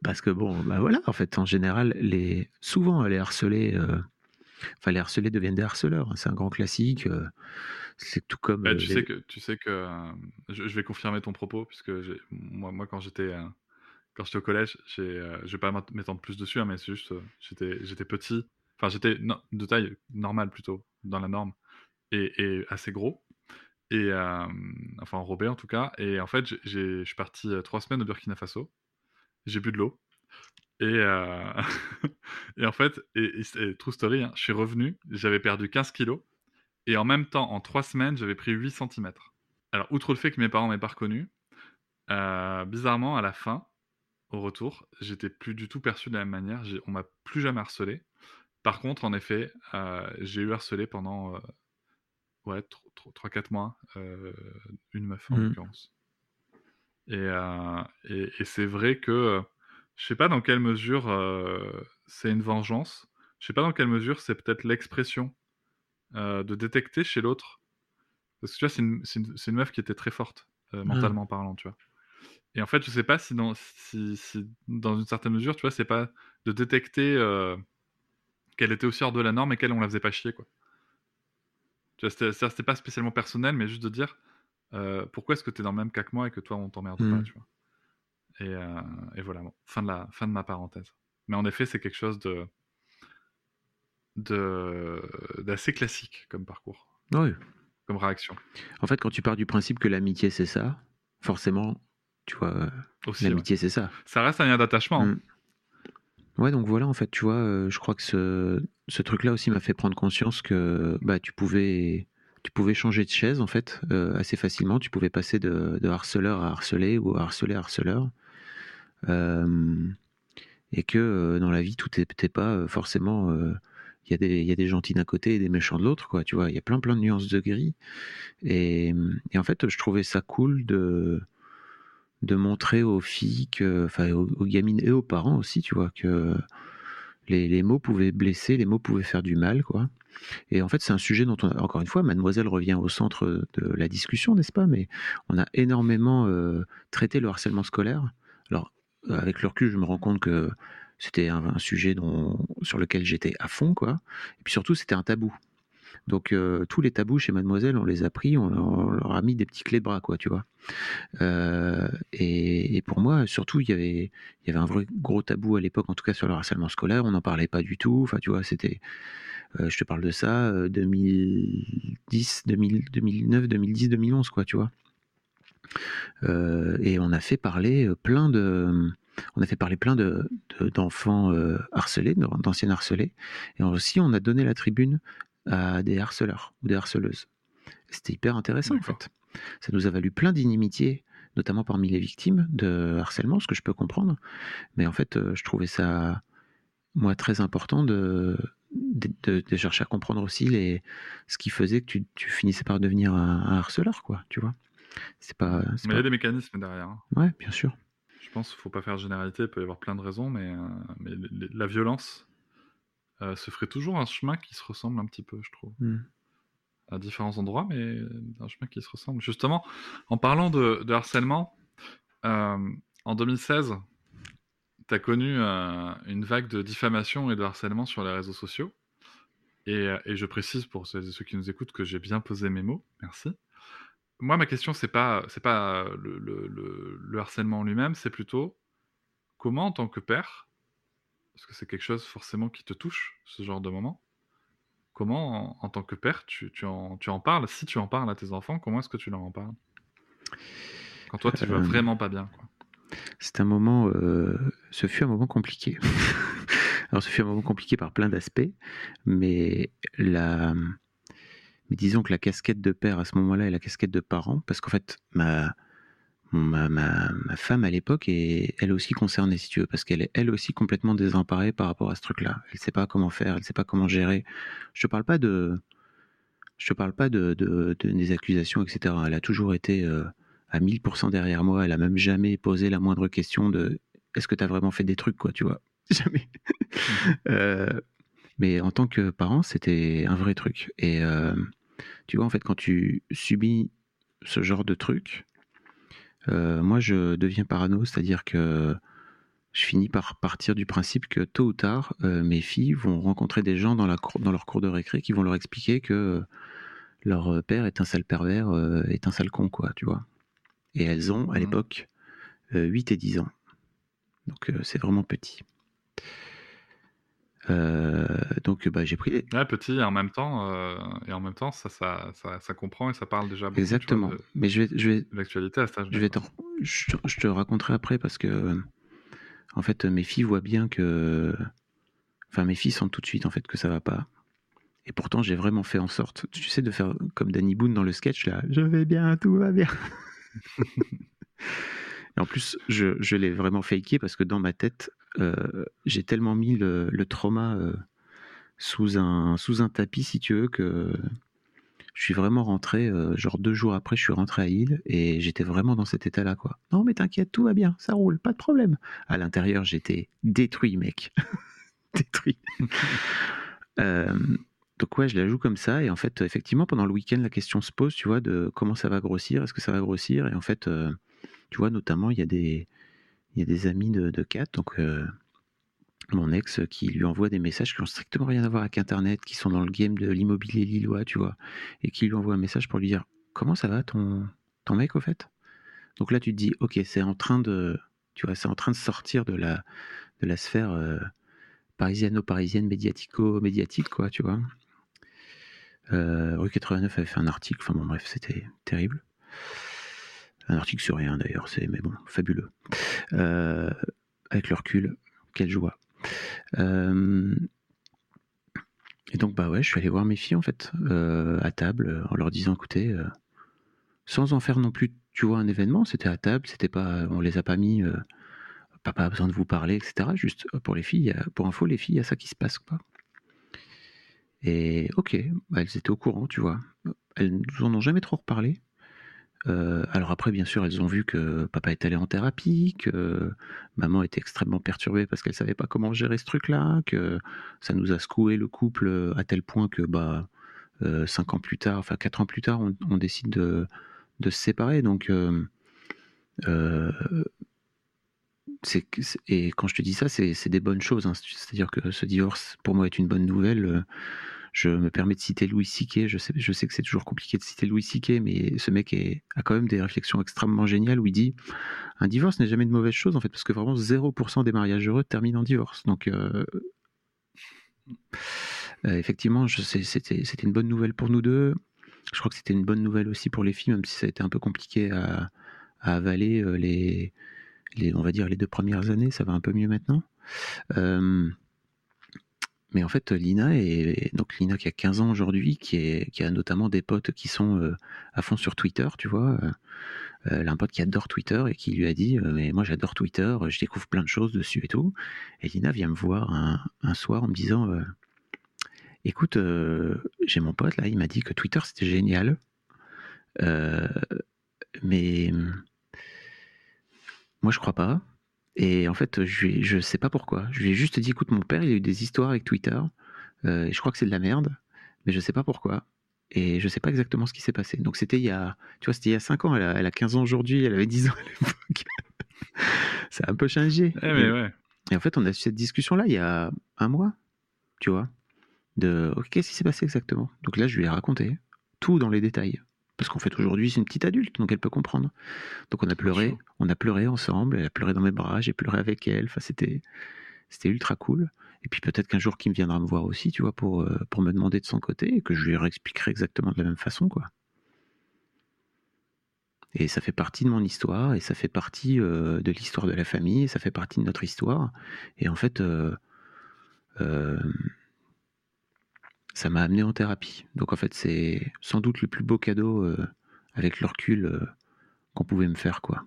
Parce que bon, bah voilà, en fait, en général, les souvent les harcelés, euh, enfin les harcelés deviennent des harceleurs. C'est un grand classique. euh, c'est tout comme. Bah, euh, tu, les- sais que, tu sais que euh, je, je vais confirmer ton propos, puisque moi, moi quand j'étais quand j'étais au collège, je vais pas m'étendre plus dessus, hein, mais c'est juste, j'étais, petit, enfin j'étais de taille normale plutôt, dans la norme, et, et assez gros, et euh, enfin enrobé en tout cas, et en fait je suis parti trois semaines au Burkina Faso, j'ai bu de l'eau, et, euh, et en fait, et, et- true story, hein, je suis revenu, j'avais perdu 15 kilos, et en même temps, en trois semaines, j'avais pris 8 cm. Alors, outre le fait que mes parents m'aient pas reconnu, euh, bizarrement, à la fin, au retour, j'étais plus du tout perçu de la même manière. On m'a plus jamais harcelé. Par contre, en effet, euh, j'ai eu harcelé pendant euh, ouais, 3-4 mois euh, une meuf en Mhm. l'occurrence. Et, et, et c'est vrai que je sais pas dans quelle mesure euh, c'est une vengeance. Je sais pas dans quelle mesure c'est peut-être l'expression euh, de détecter chez l'autre. Parce que tu vois, c'est une, meuf qui était très forte, euh, mentalement parlant, tu vois. Et en fait, je sais pas si dans, si, si dans une certaine mesure, tu vois, c'est pas de détecter qu'elle était aussi hors de la norme et qu'elle, on la faisait pas chier, quoi. Tu vois, c'était pas spécialement personnel, mais juste de dire pourquoi est-ce que t'es dans le même cas que moi et que toi, on t'emmerde pas, Mhm. tu vois. Et, euh, et voilà, bon, fin, de la, fin de ma parenthèse. Mais en effet, c'est quelque chose de de d'assez classique comme parcours, Oui. comme réaction. En fait, quand tu pars du principe que l'amitié c'est ça, forcément, tu vois, euh, ouais. l'amitié c'est ça. Ça reste un lien d'attachement. hein. Mm. Ouais, donc voilà, en fait, tu vois, euh, je crois que ce, ce truc-là aussi m'a fait prendre conscience que bah, tu, pouvais, tu pouvais changer de chaise, en fait, euh, assez facilement. Tu pouvais passer de, de harceleur à harcelé ou harcelé à harceleur. Euh, et que euh, dans la vie, tout n'est pas euh, forcément. Il y, a des- gentils d'un côté et des méchants de l'autre, quoi. Tu vois, il y a plein, plein de nuances de gris. Et, en fait, je trouvais ça cool de de montrer aux filles, que, enfin aux, gamines et aux parents aussi, tu vois, que les, mots pouvaient blesser, les mots pouvaient faire du mal, quoi. Et en fait, c'est un sujet dont on encore une fois, Mademoiselle revient au centre de la discussion, n'est-ce pas? Mais on a énormément traité le harcèlement scolaire. Alors, avec le recul, je me rends compte que c'était un, sujet sur lequel j'étais à fond, quoi. Et puis surtout, c'était un tabou. Donc euh, tous les tabous chez Mademoiselle, on les a pris, on, leur a mis des petits clés de bras, quoi, tu vois. Euh, et, pour moi, surtout, il y avait, un vrai gros tabou à l'époque, en tout cas sur le harcèlement scolaire. On n'en parlait pas du tout. Enfin, tu vois, c'était, euh, je te parle de ça, euh, 2010, 2000, 2009, 2010, 2011, quoi, tu vois. Euh, et on a fait parler euh, plein de, on a fait parler plein de de- d'enfants euh, harcelés, d'anciens harcelés, et aussi on a donné la tribune à des harceleurs ou des harceleuses. C'était hyper intéressant en fait. Ça nous a valu plein d'inimitiés, notamment parmi les victimes de harcèlement, ce que je peux comprendre. Mais en fait, je trouvais ça, moi, très important de, de, de, chercher à comprendre aussi les, ce qui faisait que tu, tu finissais par devenir un, un, harceleur, quoi, tu vois. C'est pas. Mais pas... il y a des mécanismes derrière. Hein. Ouais, bien sûr. Je pense qu'il ne faut pas faire de généralité, il peut y avoir plein de raisons, mais, euh, mais la violence euh, se ferait toujours un chemin qui se ressemble un petit peu, je trouve. Mm. À différents endroits, mais un chemin qui se ressemble. Justement, en parlant de, de harcèlement, euh, en 2016, tu as connu euh, une vague de diffamation et de harcèlement sur les réseaux sociaux. Et, et je précise pour ceux, ceux qui nous écoutent que j'ai bien posé mes mots, merci moi, ma question, c'est pas, c'est pas le, le, le, le harcèlement en lui-même, c'est plutôt comment, en tant que père, parce que c'est quelque chose forcément qui te touche, ce genre de moment, comment, en, en tant que père, tu, tu, en, tu, en, parles Si tu en parles à tes enfants, comment est-ce que tu leur en parles? Quand toi, tu vas euh, vraiment pas bien. C'est un moment, euh, ce fut un moment compliqué. Alors, ce fut un moment compliqué par plein d'aspects, mais la mais disons que la casquette de père à ce moment-là est la casquette de parent, parce qu'en fait, ma, ma, ma, ma, femme à l'époque est elle aussi concernée, si tu veux, parce qu'elle est elle aussi complètement désemparée par rapport à ce truc-là. Elle ne sait pas comment faire, elle ne sait pas comment gérer. Je te parle pas de, je te parle pas de, de, de des accusations, etc. Elle a toujours été euh, à 1000% derrière moi. Elle a même jamais posé la moindre question de est-ce que tu as vraiment fait des trucs, quoi, tu vois? Jamais. euh, mais en tant que parent, c'était un vrai truc. Et euh, tu vois, en fait, quand tu subis ce genre de truc, euh, moi, je deviens parano, c'est-à-dire que je finis par partir du principe que tôt ou tard, euh, mes filles vont rencontrer des gens dans, la cour, dans leur cours de récré qui vont leur expliquer que leur père est un sale pervers, euh, est un sale con, quoi, tu vois. Et elles ont, à Mmh. l'époque, 8 et 10 ans. Donc, c'est vraiment petit. Euh, donc bah, j'ai pris. Ouais, petit et en même temps, euh, et en même temps, ça, ça, ça, ça, comprend et ça parle déjà beaucoup. Exactement. Vois, de, Mais je vais, je vais. L'actualité à cet. Je vais je, je, te raconterai après parce que, en fait, mes filles voient bien que, enfin, mes filles sentent tout de suite en fait que ça va pas. Et pourtant, j'ai vraiment fait en sorte, tu sais, de faire comme Danny Boone dans le sketch là. Je vais bien, tout va bien. Et en plus, je, je l'ai vraiment faké parce que dans ma tête, euh, j'ai tellement mis le, le trauma euh, sous, un, sous un tapis, si tu veux, que je suis vraiment rentré, euh, genre deux jours après, je suis rentré à Île et j'étais vraiment dans cet état-là, quoi. Non, mais t'inquiète, tout va bien, ça roule, pas de problème. À l'intérieur, j'étais détruit, mec. détruit. donc ouais, je la joue comme ça et en fait, effectivement, pendant le week-end, la question se pose, tu vois, de comment ça va grossir, est-ce que ça va grossir et en fait tu vois, notamment, il y a des, il y a des amis de, de Kat, donc euh, mon ex, qui lui envoie des messages qui n'ont strictement rien à voir avec Internet, qui sont dans le game de l'immobilier lillois, tu vois, et qui lui envoie un message pour lui dire Comment ça va ton, mec, au fait? Donc là, tu te dis Ok, c'est en train de, tu vois, c'est en train de sortir de la, de la sphère euh, parisiano-parisienne, médiatico-médiatique, quoi, tu vois. Euh, Rue 89 avait fait un article, enfin bon, bref, c'était terrible un article sur rien d'ailleurs, c'est mais bon, fabuleux. Euh, avec le recul, quelle joie. Euh, et donc bah ouais, je suis allé voir mes filles en fait euh, à table en leur disant écoutez, sans en faire non plus, tu vois, un événement, c'était à table, c'était pas, on les a pas mis, papa a besoin de vous parler, etc. Juste pour les filles, pour info, les filles, il y a ça qui se passe quoi. Et ok, bah, elles étaient au courant, tu vois. Elles nous en ont jamais trop reparlé. Euh, alors après, bien sûr, elles ont vu que papa est allé en thérapie, que maman était extrêmement perturbée parce qu'elle savait pas comment gérer ce truc-là, que ça nous a secoué le couple à tel point que bah euh, cinq ans plus tard, enfin quatre ans plus tard, on, décide de, se séparer. Donc euh, et quand je te dis ça, c'est des bonnes choses. Hein. C'est-à-dire que ce divorce pour moi est une bonne nouvelle je me permets de citer Louis C.K. Je sais, que c'est toujours compliqué de citer Louis C.K., mais ce mec a quand même des réflexions extrêmement géniales où il dit un divorce n'est jamais une mauvaise chose en fait, parce que vraiment 0% des mariages heureux terminent en divorce. Donc euh, euh, effectivement, c'était une bonne nouvelle pour nous deux. Je crois que c'était une bonne nouvelle aussi pour les filles, même si ça a été un peu compliqué à, avaler euh, les, on va dire les deux premières années. Ça va un peu mieux maintenant. Mais en fait, Lina, est, donc Lina qui a 15 ans aujourd'hui, qui, qui a notamment des potes qui sont euh, à fond sur Twitter, tu vois. Euh, elle a un pote qui adore Twitter et qui lui a dit Mais moi j'adore Twitter, je découvre plein de choses dessus et tout. Et Lina vient me voir un, un soir en me disant Écoute, j'ai mon pote là, il m'a dit que Twitter c'était génial. mais moi je crois pas. Et en fait, je, lui, je sais pas pourquoi. Je lui ai juste dit, écoute, mon père, il a eu des histoires avec Twitter, euh, je crois que c'est de la merde, mais je sais pas pourquoi. Et je sais pas exactement ce qui s'est passé. Donc c'était il y a, tu vois, c'était il y a 5 ans. Elle a, elle a 15 ans aujourd'hui, elle avait 10 ans à l'époque. ça a un peu changé. Eh, mais ouais. Et en fait, on a eu cette discussion-là il y a un mois, tu vois, de, ok, qu'est-ce qui s'est passé exactement? Donc là, je lui ai raconté tout dans les détails parce qu'en fait aujourd'hui c'est une petite adulte, donc elle peut comprendre. Donc on a pleuré, on a pleuré ensemble, elle a pleuré dans mes bras, j'ai pleuré avec elle, enfin c'était c'était ultra cool. Et puis peut-être qu'un jour Kim viendra me voir aussi, tu vois, pour, euh, pour me demander de son côté et que je lui réexpliquerai exactement de la même façon, quoi. Et ça fait partie de mon histoire, et ça fait partie euh, de l'histoire de la famille, et ça fait partie de notre histoire. Et en fait, euh, ça m'a amené en thérapie. Donc en fait, c'est sans doute le plus beau cadeau euh, avec le recul euh, qu'on pouvait me faire, quoi.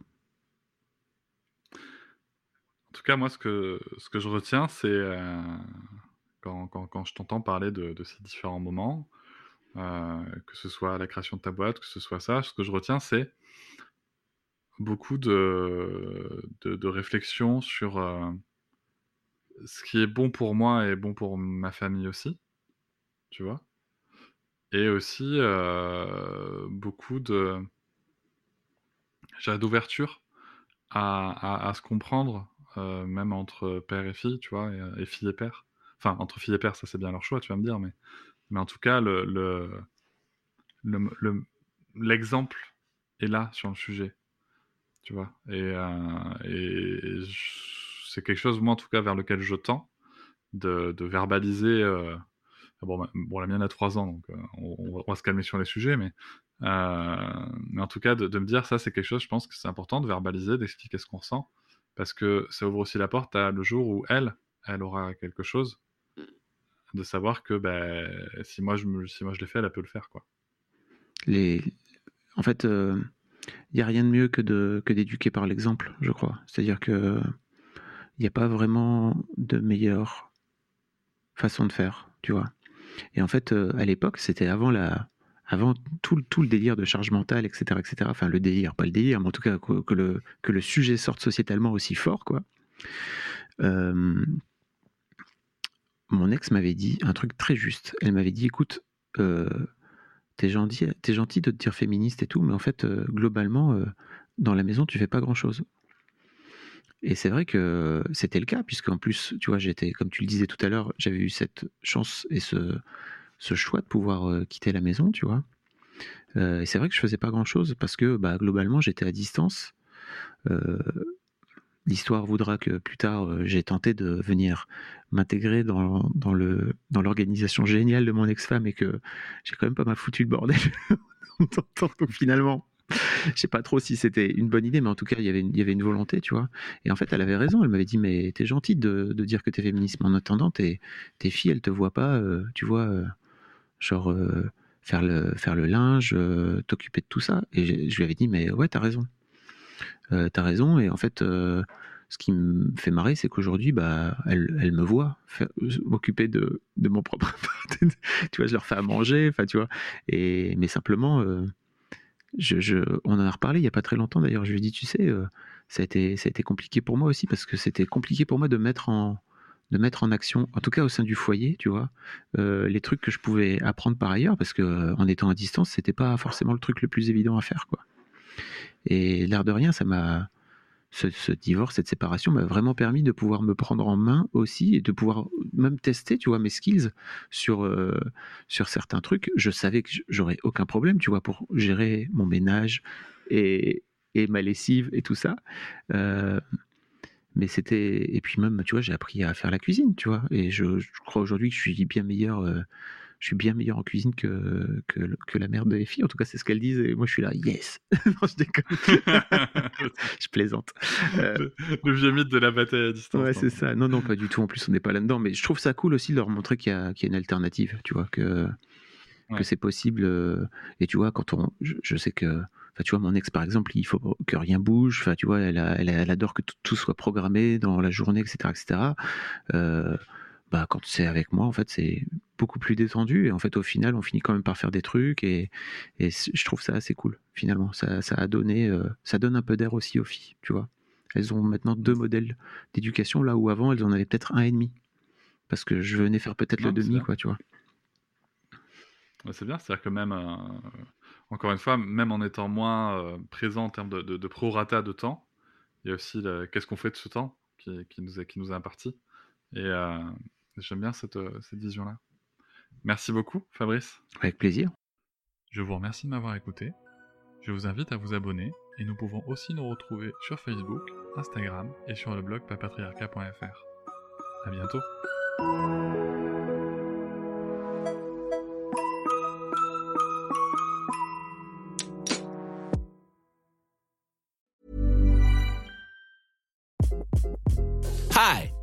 En tout cas, moi, ce que, ce que je retiens, c'est euh, quand, je t'entends parler de, ces différents moments, que ce soit la création de ta boîte, que ce soit ça, ce que je retiens, c'est beaucoup de, de, de réflexion sur ce qui est bon pour moi et bon pour ma famille aussi tu vois. Et aussi euh, beaucoup de d'ouverture à, à, se comprendre, euh, même entre père et fille, tu vois, et, et, fille et père. Enfin, entre fille et père, ça c'est bien leur choix, tu vas me dire, mais, mais en tout cas, le, le, l'exemple est là sur le sujet, tu vois. Et, euh, et, c'est quelque chose, moi en tout cas, vers lequel je tends, de verbaliser ah bon, la mienne a 3 ans, donc euh, on, va se calmer sur les sujets, mais, euh, en tout cas, de, me dire ça, c'est quelque chose, je pense que c'est important de verbaliser, d'expliquer ce qu'on ressent, parce que ça ouvre aussi la porte à le jour où elle, elle aura quelque chose, de savoir que ben, si moi je, si l'ai fait, elle, peut le faire. Quoi. En fait, il euh, n'y a rien de mieux que d'éduquer par l'exemple, je crois. C'est-à-dire que il n'y a pas vraiment de meilleure façon de faire, tu vois. Et en fait, euh, à l'époque, c'était avant la, avant tout, tout, le délire de charge mentale, etc., etc. Enfin, le délire, pas le délire, mais en tout cas que, le, que le sujet sorte sociétalement aussi fort, quoi. Euh, mon ex m'avait dit un truc très juste. Elle m'avait dit, écoute, euh, t'es gentil, gentil de te dire féministe et tout, mais en fait, globalement, dans la maison, tu fais pas grand-chose. Et c'est vrai que c'était le cas, puisqu'en plus, tu vois, j'étais, comme tu le disais tout à l'heure, j'avais eu cette chance et ce, ce choix de pouvoir euh, quitter la maison, tu vois. Euh, et c'est vrai que je faisais pas grand chose parce que bah, globalement j'étais à distance. Euh, l'histoire voudra que plus tard j'ai tenté de venir m'intégrer dans, dans, le, dans l'organisation géniale de mon ex-femme et que j'ai quand même pas mal foutu le bordel. Donc finalement, je sais pas trop si c'était une bonne idée, mais en tout cas, il y avait une, volonté, tu vois. Et en fait, elle avait raison. Elle m'avait dit, mais t'es gentil de, de, dire que t'es féministe, mais en attendant, tes, tes filles, elles te voient pas, euh, tu vois, euh, genre euh, faire le linge, t'occuper de tout ça. Et je, lui avais dit, mais ouais, t'as raison, t'as raison. Et en fait ce qui me fait marrer, c'est qu'aujourd'hui, bah, elle, elle, me voit m'occuper de, de, mon propre. tu vois, je leur fais à manger, enfin, tu vois. Et mais simplement, je, on en a reparlé il n'y a pas très longtemps d'ailleurs. Je lui ai dit, tu sais, euh, ça, a été, ça a été compliqué pour moi aussi parce que c'était compliqué pour moi de mettre en, de mettre en action, en tout cas au sein du foyer, tu vois, euh, les trucs que je pouvais apprendre par ailleurs parce que euh, en étant à distance, c'était pas forcément le truc le plus évident à faire, quoi. Et l'air de rien, ça m'a, ce, divorce, cette séparation m'a vraiment permis de pouvoir me prendre en main aussi et de pouvoir même tester, tu vois, mes skills sur, euh, sur certains trucs. Je savais que j'aurais aucun problème, tu vois, pour gérer mon ménage et, et ma lessive et tout ça. Euh, mais c'était. Et puis même, tu vois, j'ai appris à faire la cuisine, tu vois. Et je, crois aujourd'hui que je suis bien meilleur. Euh, je suis bien meilleur en cuisine que, que, que la mère de Effie. En tout cas, c'est ce qu'elle disent. Et moi, je suis là, yes. non, je déconne. je plaisante. Euh, le, vieux mythe de la bataille à distance. Ouais, c'est ça. Non, non, pas du tout. En plus, on n'est pas là-dedans. Mais je trouve ça cool aussi de leur montrer qu'il y, a, qu'il y a une alternative. Tu vois, que, que c'est possible. euh, Et tu vois, quand on. Je, je sais que. Enfin, tu vois, mon ex, par exemple, il faut que rien bouge. Enfin, tu vois, elle, a- elle, a- elle adore que tout, tout soit programmé dans la journée, etc., etc. Euh, bah, quand c'est avec moi, en fait, c'est beaucoup plus détendu. Et en fait, au final, on finit quand même par faire des trucs. Et, je trouve ça assez cool, finalement. Ça, ça a donné, euh, ça donne un peu d'air aussi aux filles, tu vois. Elles ont maintenant deux modèles d'éducation, là où avant, elles en avaient peut-être un et demi. Parce que je venais faire peut-être le demi, quoi, tu vois. Ouais, c'est bien, c'est-à-dire que même, euh, encore une fois, même en étant moins euh, présent en termes de, de, de prorata de temps, il y a aussi le- qu'est-ce qu'on fait de ce temps qui, qui nous est, qui nous est imparti. Et euh, j'aime bien cette, euh, cette vision-là. Merci beaucoup, Fabrice. Avec plaisir. Je vous remercie de m'avoir écouté. Je vous invite à vous abonner et nous pouvons aussi nous retrouver sur Facebook, Instagram et sur le blog papatriarca.fr. À bientôt.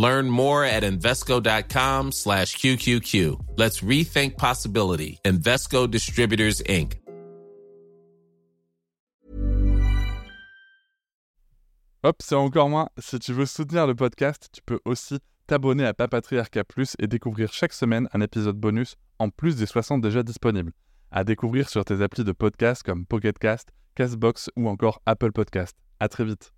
Learn more at Invesco.com slash QQQ. Let's rethink possibility. Invesco Distributors, Inc. Hop, c'est encore moins. Si tu veux soutenir le podcast, tu peux aussi t'abonner à Papatriarca Plus et découvrir chaque semaine un épisode bonus en plus des 60 déjà disponibles. À découvrir sur tes applis de podcast comme Pocket Cast, Castbox ou encore Apple Podcast. À très vite.